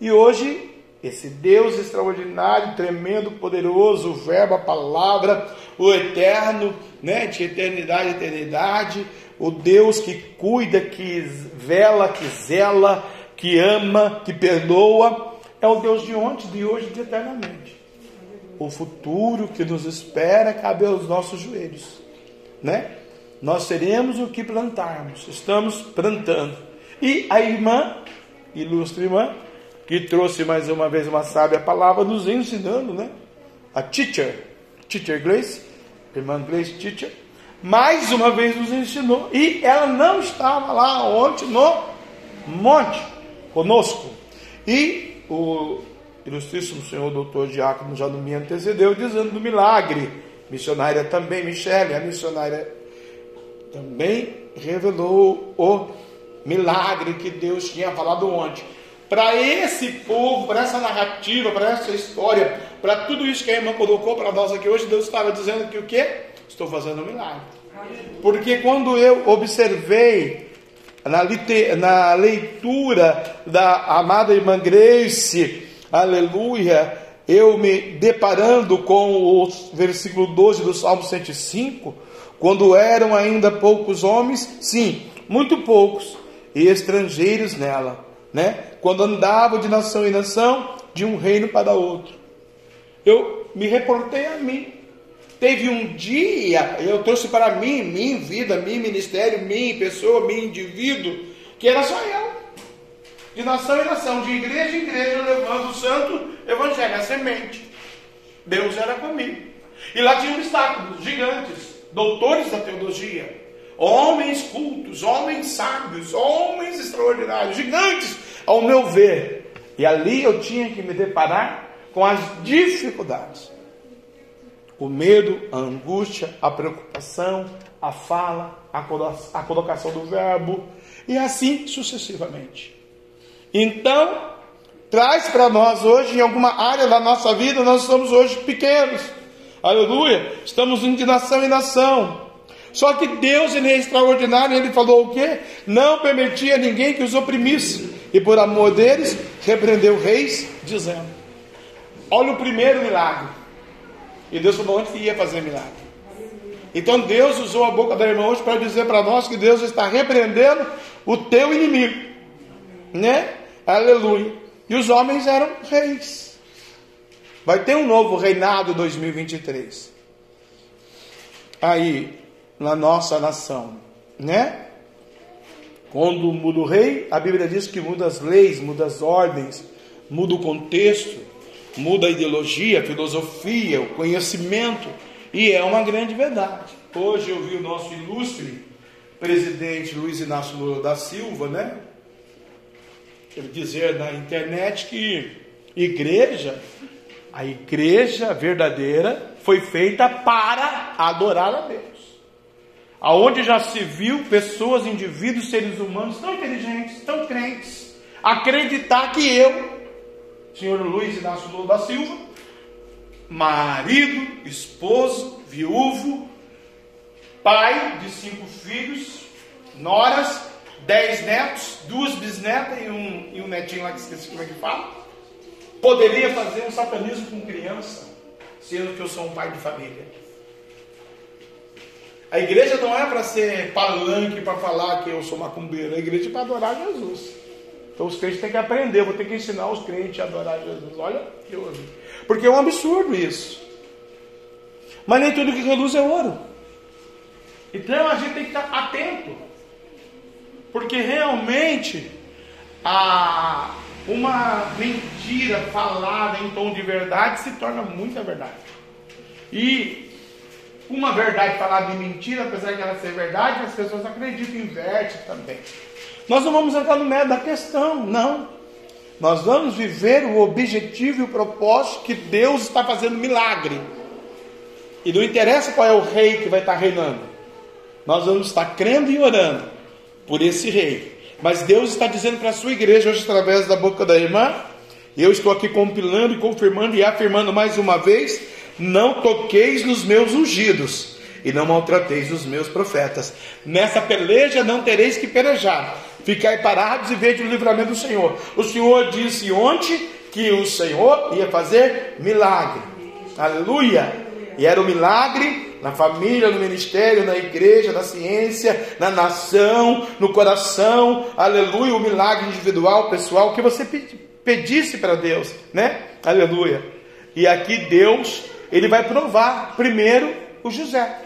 E hoje, esse Deus extraordinário, tremendo, poderoso, o Verbo, a palavra, o eterno, né, de eternidade eternidade, o Deus que cuida, que vela, que zela, que ama, que perdoa, é o Deus de ontem, de hoje de eternamente o futuro que nos espera cabe aos nossos joelhos, né? Nós seremos o que plantarmos, estamos plantando. E a irmã, ilustre irmã, que trouxe mais uma vez uma sábia palavra, nos ensinando, né? A teacher, teacher Grace, irmã Grace Teacher, mais uma vez nos ensinou. E ela não estava lá ontem no monte conosco. E o ilustríssimo senhor doutor Diácono já me antecedeu, dizendo do milagre. Missionária também, Michele, a missionária também revelou o milagre que Deus tinha falado ontem. Para esse povo, para essa narrativa, para essa história, para tudo isso que a irmã colocou para nós aqui hoje, Deus estava dizendo que o quê? Estou fazendo um milagre. Porque quando eu observei na, na leitura da amada irmã Grace, aleluia, eu me deparando com o versículo 12 do Salmo 105, quando eram ainda poucos homens, sim, muito poucos, e estrangeiros nela, né? Quando andavam de nação em nação, de um reino para outro. Eu me reportei a mim. Teve um dia, eu trouxe para mim, minha vida, meu ministério, minha pessoa, meu indivíduo, que era só eu de nação em nação, de igreja em igreja, levando o santo evangelho, a semente. Deus era comigo. E lá tinha obstáculos gigantes, doutores da teologia, homens cultos, homens sábios, homens extraordinários, gigantes, ao meu ver. E ali eu tinha que me deparar com as dificuldades. O medo, a angústia, a preocupação, a fala, a colocação do verbo, e assim sucessivamente. Então, traz para nós hoje, em alguma área da nossa vida, nós somos hoje pequenos. Aleluia. Estamos indo de nação em nação. Só que Deus, Ele é extraordinário, Ele falou o quê? Não permitia ninguém que os oprimisse. E por amor deles, repreendeu reis, dizendo: Olha o primeiro milagre. E Deus falou onde que ia fazer milagre. Então Deus usou a boca da irmã hoje para dizer para nós que Deus está repreendendo o teu inimigo. Né? Aleluia. E os homens eram reis. Vai ter um novo reinado 2023. Aí, na nossa nação, né? Quando muda o rei, a Bíblia diz que muda as leis, muda as ordens, muda o contexto, muda a ideologia, a filosofia, o conhecimento, e é uma grande verdade. Hoje eu vi o nosso ilustre presidente Luiz Inácio Lula da Silva, né? ele dizer na internet que igreja, a igreja verdadeira foi feita para adorar a Deus. Aonde já se viu pessoas, indivíduos, seres humanos tão inteligentes, tão crentes, acreditar que eu, senhor Luiz Inácio Lula da Silva, marido, esposo, viúvo, pai de cinco filhos, noras, dez netos, duas bisnetas e um, e um netinho lá que esqueci como é que fala. Poderia fazer um satanismo com criança, sendo que eu sou um pai de família. A igreja não é para ser palanque, para falar que eu sou macumbeiro. A igreja é para adorar Jesus. Então os crentes têm que aprender, eu vou ter que ensinar os crentes a adorar Jesus. Olha que eu Porque é um absurdo isso. Mas nem tudo que reluz é ouro. Então a gente tem que estar atento. Porque realmente a, uma mentira falada em tom de verdade se torna muita verdade. E uma verdade falada em mentira, apesar de ela ser verdade, as pessoas acreditam, inverte também. Nós não vamos entrar no mérito da questão, não. Nós vamos viver o objetivo e o propósito que Deus está fazendo milagre. E não interessa qual é o rei que vai estar reinando. Nós vamos estar crendo e orando por esse rei. Mas Deus está dizendo para a sua igreja hoje através da boca da irmã, e eu estou aqui compilando e confirmando e afirmando mais uma vez não toqueis nos meus ungidos, e não maltrateis os meus profetas. Nessa peleja não tereis que pelejar. Ficai parados e vede o livramento do Senhor. O Senhor disse ontem que o Senhor ia fazer milagre. Aleluia! E era o um milagre na família, no ministério, na igreja, na ciência, na nação, no coração. Aleluia! O milagre individual, pessoal, que você pedisse para Deus, né? Aleluia! E aqui Deus ele vai provar primeiro o José.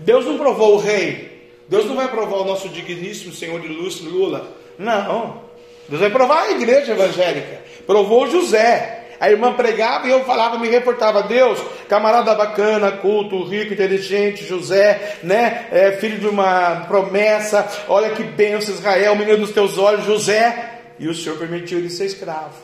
Deus não provou o rei. Deus não vai provar o nosso digníssimo Senhor de Lúcio Lula. Não. Deus vai provar a igreja evangélica. Provou José. A irmã pregava e eu falava, me reportava, Deus, camarada bacana, culto, rico, inteligente, José, né? É, filho de uma promessa, olha que bênção, Israel, menino dos teus olhos, José. E o Senhor permitiu ele ser escravo.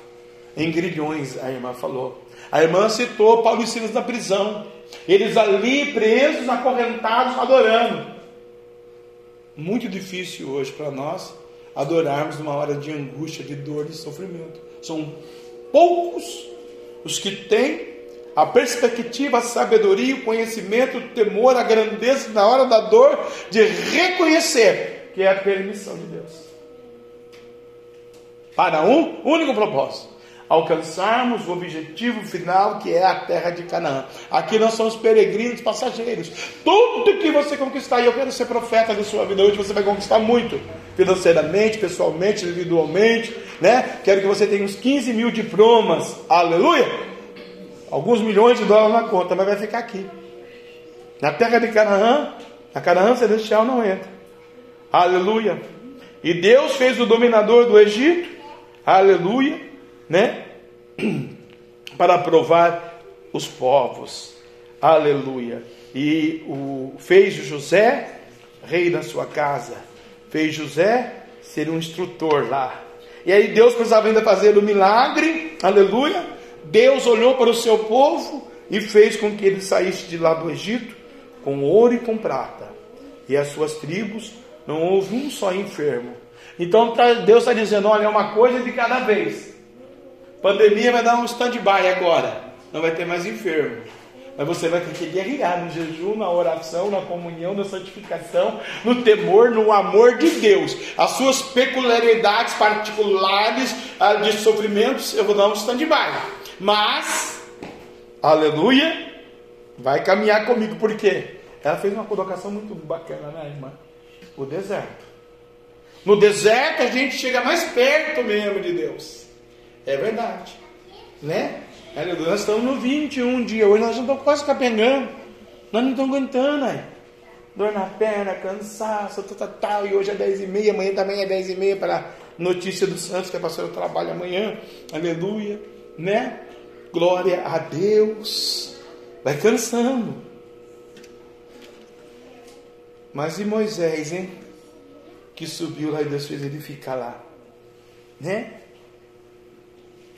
Em grilhões, a irmã falou. A irmã citou Paulo e Silas na prisão. Eles ali presos, acorrentados, adorando. Muito difícil hoje para nós adorarmos numa hora de angústia, de dor, de sofrimento. São poucos os que têm a perspectiva, a sabedoria, o conhecimento, o temor, a grandeza na hora da dor, de reconhecer que é a permissão de Deus. Para um único propósito: alcançarmos o objetivo final que é a terra de Canaã. Aqui nós somos peregrinos, passageiros. Tudo que você conquistar, e eu quero ser profeta da sua vida hoje, você vai conquistar muito, financeiramente, pessoalmente, individualmente, né? Quero que você tenha uns 15 mil diplomas, aleluia! Alguns milhões de dólares na conta, mas vai ficar aqui. Na terra de Canaã, a Canaã celestial não entra. Aleluia! E Deus fez o dominador do Egito, aleluia, né? Para provar os povos. Aleluia. E o, fez José rei da sua casa. Fez José ser um instrutor lá. E aí Deus precisava ainda fazer o um milagre. Aleluia. Deus olhou para o seu povo e fez com que ele saísse de lá do Egito com ouro e com prata. E as suas tribos não houve um só enfermo. Então tá, Deus está dizendo: olha, é uma coisa de cada vez. Pandemia vai dar um stand-by agora. Não vai ter mais enfermo. Mas você vai ter que guerrear no jejum, na oração, na comunhão, na santificação, no temor, no amor de Deus. As suas peculiaridades particulares ah, de sofrimentos, eu vou dar um stand-by. Mas, aleluia, vai caminhar comigo. Por quê? Ela fez uma colocação muito bacana, né, irmã? O deserto. No deserto a gente chega mais perto mesmo de Deus. É verdade. Né? Nós estamos no 21 dia. Hoje nós já estamos quase capengando. Nós não estamos aguentando aí. Dor na perna, cansaço, tal, tal, tal. E hoje é 10 e meia, amanhã também é 10 e meia para notícia do Santos, que é pastor, eu trabalho amanhã. Aleluia. Né? Glória a Deus. Vai cansando. Mas e Moisés, hein? Que subiu lá e Deus fez ele ficar lá. Né?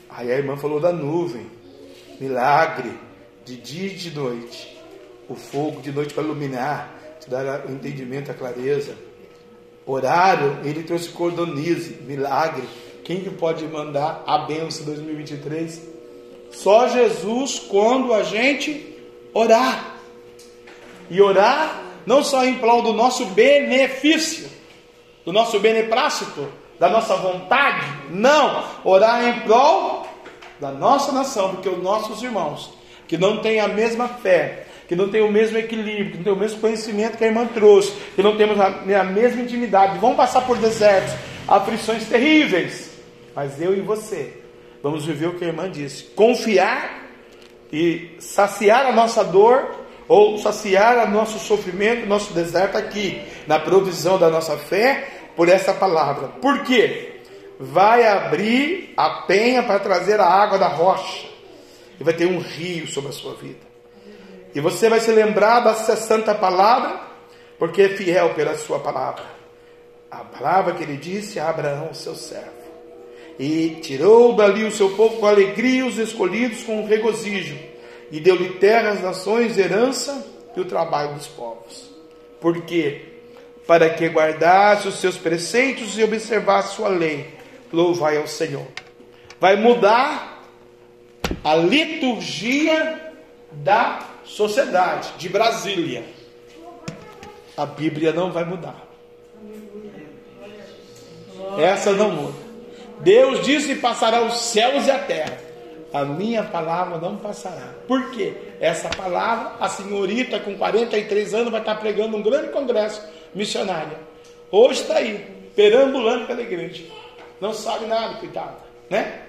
Aí a irmã falou da nuvem, milagre, de dia e de noite, o fogo de noite para iluminar, te dar o entendimento, a clareza. Horário, ele trouxe cordonize, milagre. Quem que pode mandar a benção 2023? Só Jesus quando a gente orar. E orar não só em prol do nosso benefício, do nosso beneplácito, da nossa vontade, não. Orar em prol da nossa nação, porque os nossos irmãos que não têm a mesma fé, que não tem o mesmo equilíbrio, que não tem o mesmo conhecimento que a irmã trouxe, que não temos a, a mesma intimidade, vão passar por desertos, aflições terríveis, mas eu e você vamos viver o que a irmã disse: confiar e saciar a nossa dor ou saciar o nosso sofrimento, nosso deserto aqui, na provisão da nossa fé, por essa palavra. Por quê? Vai abrir a penha para trazer a água da rocha, e vai ter um rio sobre a sua vida. E você vai se lembrar dessa santa palavra, porque é fiel pela sua palavra. A palavra que ele disse a Abraão, seu servo. E tirou dali o seu povo com alegria, os escolhidos com regozijo. E deu-lhe terra às nações, herança e o trabalho dos povos. Por quê? Para que guardasse os seus preceitos e observasse sua lei. Louvai ao Senhor. Vai mudar a liturgia da sociedade de Brasília. A Bíblia não vai mudar. Essa não muda. Deus disse: passará os céus e a terra. A minha palavra não passará. Por quê? Essa palavra, a senhorita com 43 anos vai estar pregando um grande congresso missionário. Hoje está aí, perambulando pela igreja. Não sabe nada, cuidado, né?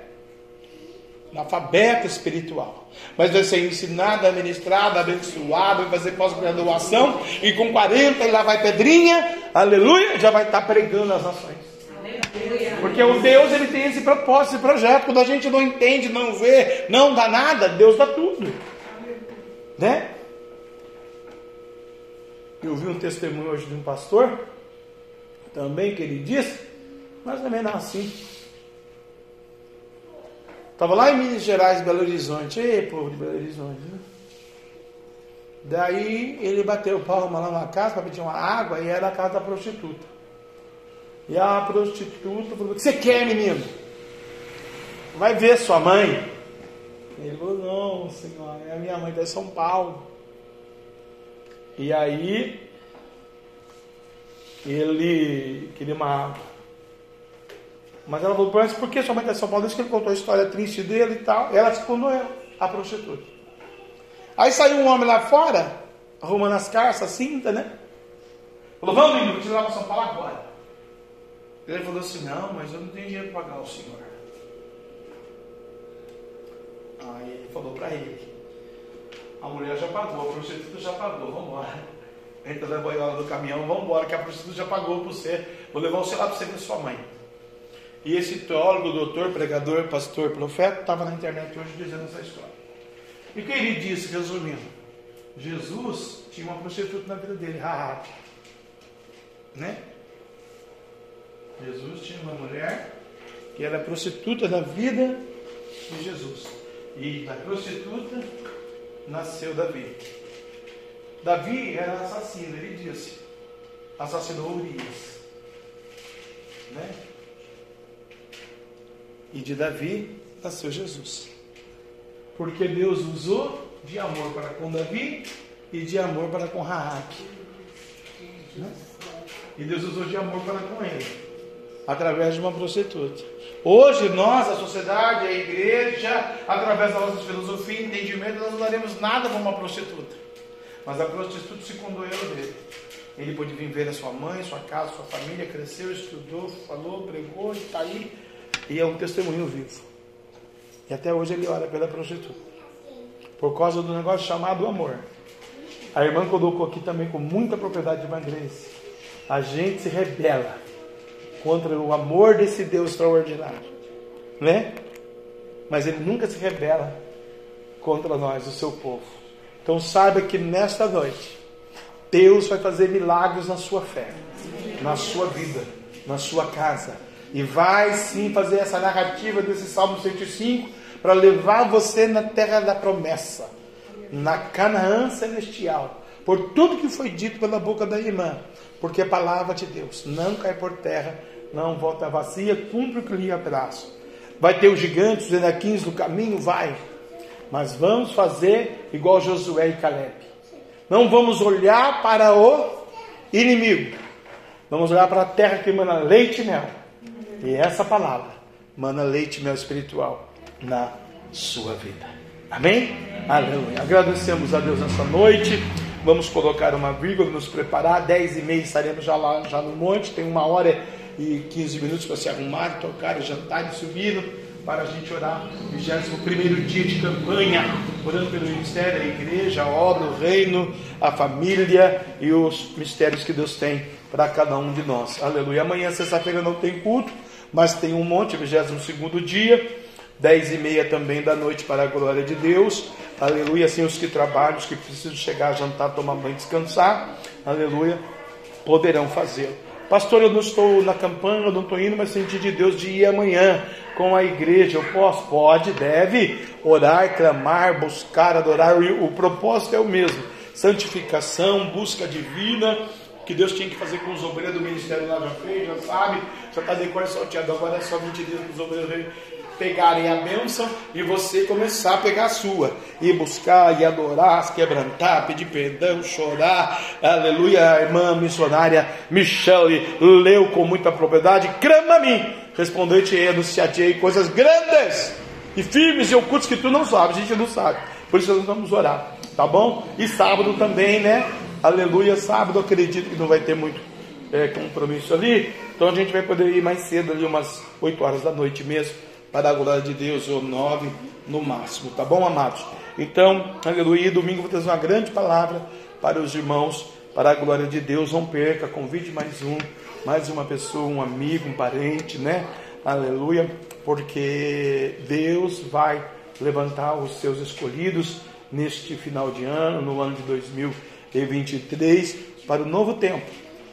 Analfabeta espiritual. Mas vai ser ensinada, ministrada, abençoada, vai fazer pós-graduação e com 40 e lá vai pedrinha, aleluia, já vai estar pregando as nações. Porque o Deus ele tem esse propósito, esse projeto. Quando a gente não entende, não vê, não dá nada, Deus dá tudo. Né? Eu vi um testemunho hoje de um pastor, também que ele disse, também não é assim. Estava lá em Minas Gerais, Belo Horizonte. Ei, povo de Belo Horizonte. Né? Daí ele bateu palma lá na casa para pedir uma água e era a casa da prostituta. E a prostituta falou: O que você quer, menino? Vai ver sua mãe. Ele falou: Não, senhora, é a minha mãe está em São Paulo. E aí ele queria uma água. Mas ela falou, mas por que sua mãe está em São Paulo? Diz que ele contou a história triste dele e tal. Ela respondeu a prostituta. Aí saiu um homem lá fora, arrumando as carças, a cinta, né? Falou, vamos menino, te levar São Paulo agora. Ele falou assim, não, mas eu não tenho dinheiro para pagar o senhor. Aí ele falou para ele, a mulher já pagou, a prostituta já pagou, vamos embora. Entra na boiola do caminhão, vamos embora, que a prostituta já pagou para você. Vou levar o lá para você com sua mãe. E esse teólogo, doutor, pregador, pastor, profeta, estava na internet hoje dizendo essa história. E o que ele disse, resumindo? Jesus tinha uma prostituta na vida dele, Rahab. Né? Jesus tinha uma mulher que era prostituta na vida de Jesus. E da prostituta nasceu Davi. Davi era assassino, ele disse. Assassinou Urias. Né? E de Davi nasceu Jesus. Porque Deus usou de amor para com Davi e de amor para com Raabe. Né? E Deus usou de amor para com ele, através de uma prostituta. Hoje nós, a sociedade, a igreja, através da nossa filosofia e entendimento, nós não daremos nada para uma prostituta. Mas a prostituta se condoeu dele. Ele pôde vir ver a sua mãe, sua casa, sua família, cresceu, estudou, falou, pregou e está aí e é um testemunho vivo. E até hoje ele ora pela prostituta. Por causa do negócio chamado amor. A irmã colocou aqui também com muita propriedade de Vangrese. A gente se rebela contra o amor desse Deus extraordinário. Né? Mas ele nunca se rebela contra nós, o seu povo. Então saiba que nesta noite, Deus vai fazer milagres na sua fé, na sua vida, na sua casa e vai sim fazer essa narrativa desse Salmo 105 para levar você na terra da promessa, na Canaã celestial, por tudo que foi dito pela boca da irmã, porque a palavra de Deus não cai por terra, não volta vazia, cumpre o que lhe abraço. Vai ter os gigantes, os enaquins no caminho, vai. Mas vamos fazer igual Josué e Caleb. Não vamos olhar para o inimigo. Vamos olhar para a terra que emana leite e mel e essa palavra mana leite mel espiritual na sua vida. Amém? Aleluia. Agradecemos a Deus nessa noite. Vamos colocar uma vírgula, nos preparar. 10 e meia estaremos já lá já no monte. Tem uma hora e 15 minutos para se arrumar, tocar, jantar e subir para a gente orar. 21 dia de campanha, orando pelo ministério, a igreja, a obra, o reino, a família e os mistérios que Deus tem para cada um de nós. Aleluia. Amanhã, sexta-feira, não tem culto, mas tem um monte, 22 dia, 10 e meia também da noite para a glória de Deus. Aleluia. Assim, os que trabalham, os que precisam chegar, jantar, tomar banho, descansar. Aleluia. Poderão fazer. Pastor, eu não estou na campanha, eu não estou indo, mas senti de Deus de ir amanhã com a igreja. Eu posso? Pode, deve orar, clamar, buscar, adorar. O propósito é o mesmo: santificação, busca divina. Que Deus tinha que fazer com os obreiros do ministério lá já fez, já sabe, já está de cor salteado. Agora é só 20 dias para os obreiros pegarem a bênção e você começar a pegar a sua, e buscar, e adorar, se quebrantar, pedir perdão, chorar. Aleluia, a irmã missionária Michele leu com muita propriedade, crama mim, respondeu-te e anunciar-te coisas grandes e firmes e ocultas que tu não sabes, a gente não sabe. Por isso nós vamos orar, tá bom? E sábado também, né? Aleluia, sábado acredito que não vai ter muito é, compromisso ali, então a gente vai poder ir mais cedo ali, umas 8 horas da noite mesmo para a glória de Deus, ou nove no máximo, tá bom, amados? Então, aleluia, domingo vou trazer uma grande palavra para os irmãos, para a glória de Deus, não perca, convide mais um, mais uma pessoa, um amigo, um parente, né? Aleluia, porque Deus vai levantar os seus escolhidos neste final de ano, no ano de 2023, para o novo tempo,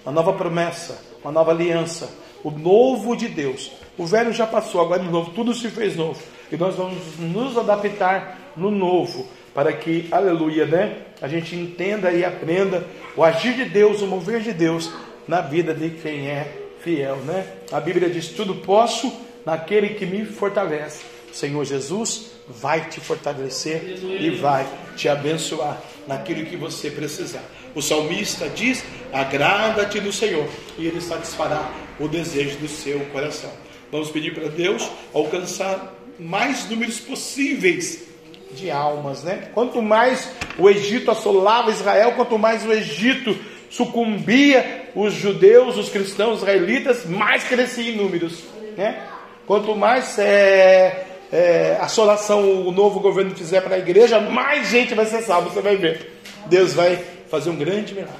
uma nova promessa, uma nova aliança, o novo de Deus o velho já passou, agora no novo, tudo se fez novo. E nós vamos nos adaptar no novo, para que, aleluia, né? A gente entenda e aprenda o agir de Deus, o mover de Deus na vida de quem é fiel, né? A Bíblia diz: tudo posso naquele que me fortalece. Senhor Jesus vai te fortalecer e vai te abençoar naquilo que você precisar. O salmista diz: agrada-te do Senhor, e ele satisfará o desejo do seu coração. Vamos pedir para Deus alcançar mais números possíveis de almas, né? Quanto mais o Egito assolava Israel, quanto mais o Egito sucumbia os judeus, os cristãos israelitas, mais crescia em números, né? Quanto mais é, é, assolação o novo governo fizer para a igreja, mais gente vai ser salva, você vai ver. Deus vai fazer um grande milagre.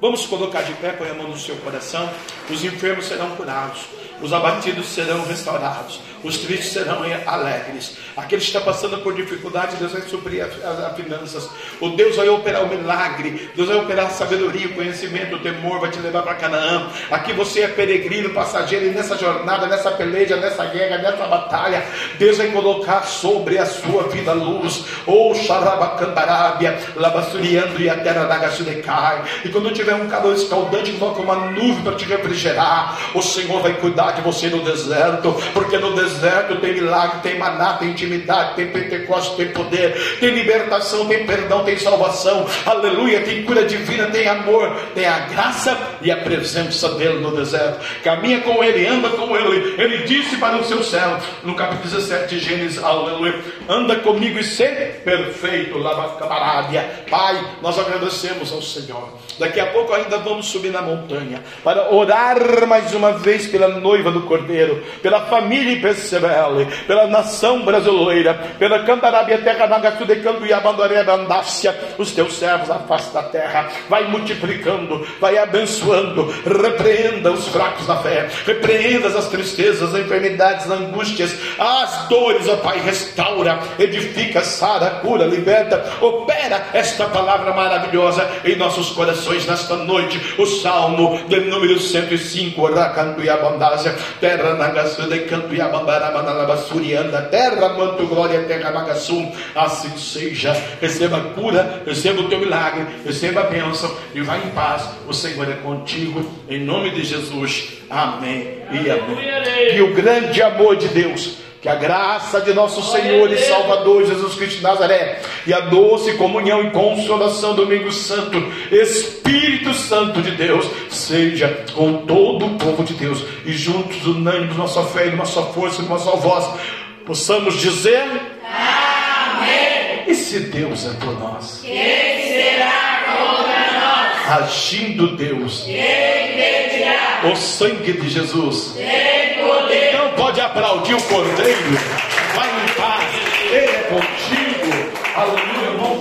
Vamos colocar de pé, põe a mão no seu coração. Os enfermos serão curados os abatidos serão restaurados, os tristes serão alegres. Aquele que está passando por dificuldade, Deus vai suprir as finanças. O Deus vai operar o milagre, Deus vai operar a sabedoria, o conhecimento, o temor, vai te levar para Canaã. Aqui você é peregrino, passageiro, e nessa jornada, nessa peleja, nessa guerra, nessa batalha, Deus vai colocar sobre a sua vida luz. Ou oh, xarabacantarábia, labassuriando e a terra da decai. E quando tiver um calor escaldante, coloca uma nuvem para te refrigerar. O Senhor vai cuidar de você no deserto, porque no deserto tem milagre, tem maná, tem intimidade, tem Pentecostes, tem poder, tem libertação, tem perdão, tem salvação, aleluia, tem cura divina, tem amor, tem a graça e a presença dele no deserto. Caminha com ele, anda com ele. Ele disse para o seu céu, no capítulo 17 de Gênesis, aleluia, anda comigo e ser perfeito, lavacabarádia. Pai, nós agradecemos ao Senhor. Daqui a pouco ainda vamos subir na montanha para orar mais uma vez pela noiva do Cordeiro, pela família Percebele, pela nação brasileira, pela Cantarábia, terra Nagaçu de Canto e Abandorebandácia, os teus servos face da terra, vai multiplicando, vai abençoando, repreenda os fracos da fé, repreenda as tristezas, as enfermidades, as angústias, as dores, ó Pai, restaura, edifica, sara, cura, liberta, opera esta palavra maravilhosa em nossos corações nesta noite, o Salmo de número 105, Racanto e Abandá terra nagasu de canto Surianda, terra manto glória, terra nagasu, assim seja, receba a cura, receba o teu milagre, receba a bênção e vá em paz, o Senhor é contigo, em nome de Jesus, amém e amém. E o grande amor de Deus que a graça de nosso Senhor e Salvador Jesus Cristo de Nazaré e a doce comunhão e consolação do Domingo Santo, Espírito Santo de Deus, seja com todo o povo de Deus e juntos, unânimes, nossa fé nossa força e nossa voz, possamos dizer Amém. E se Deus é por nós, Quem será contra nós? agindo Deus, Quem impedirá? o sangue de Jesus. Então pode aplaudir o Cordeiro. Vai em paz. Ele é contigo. Aleluia.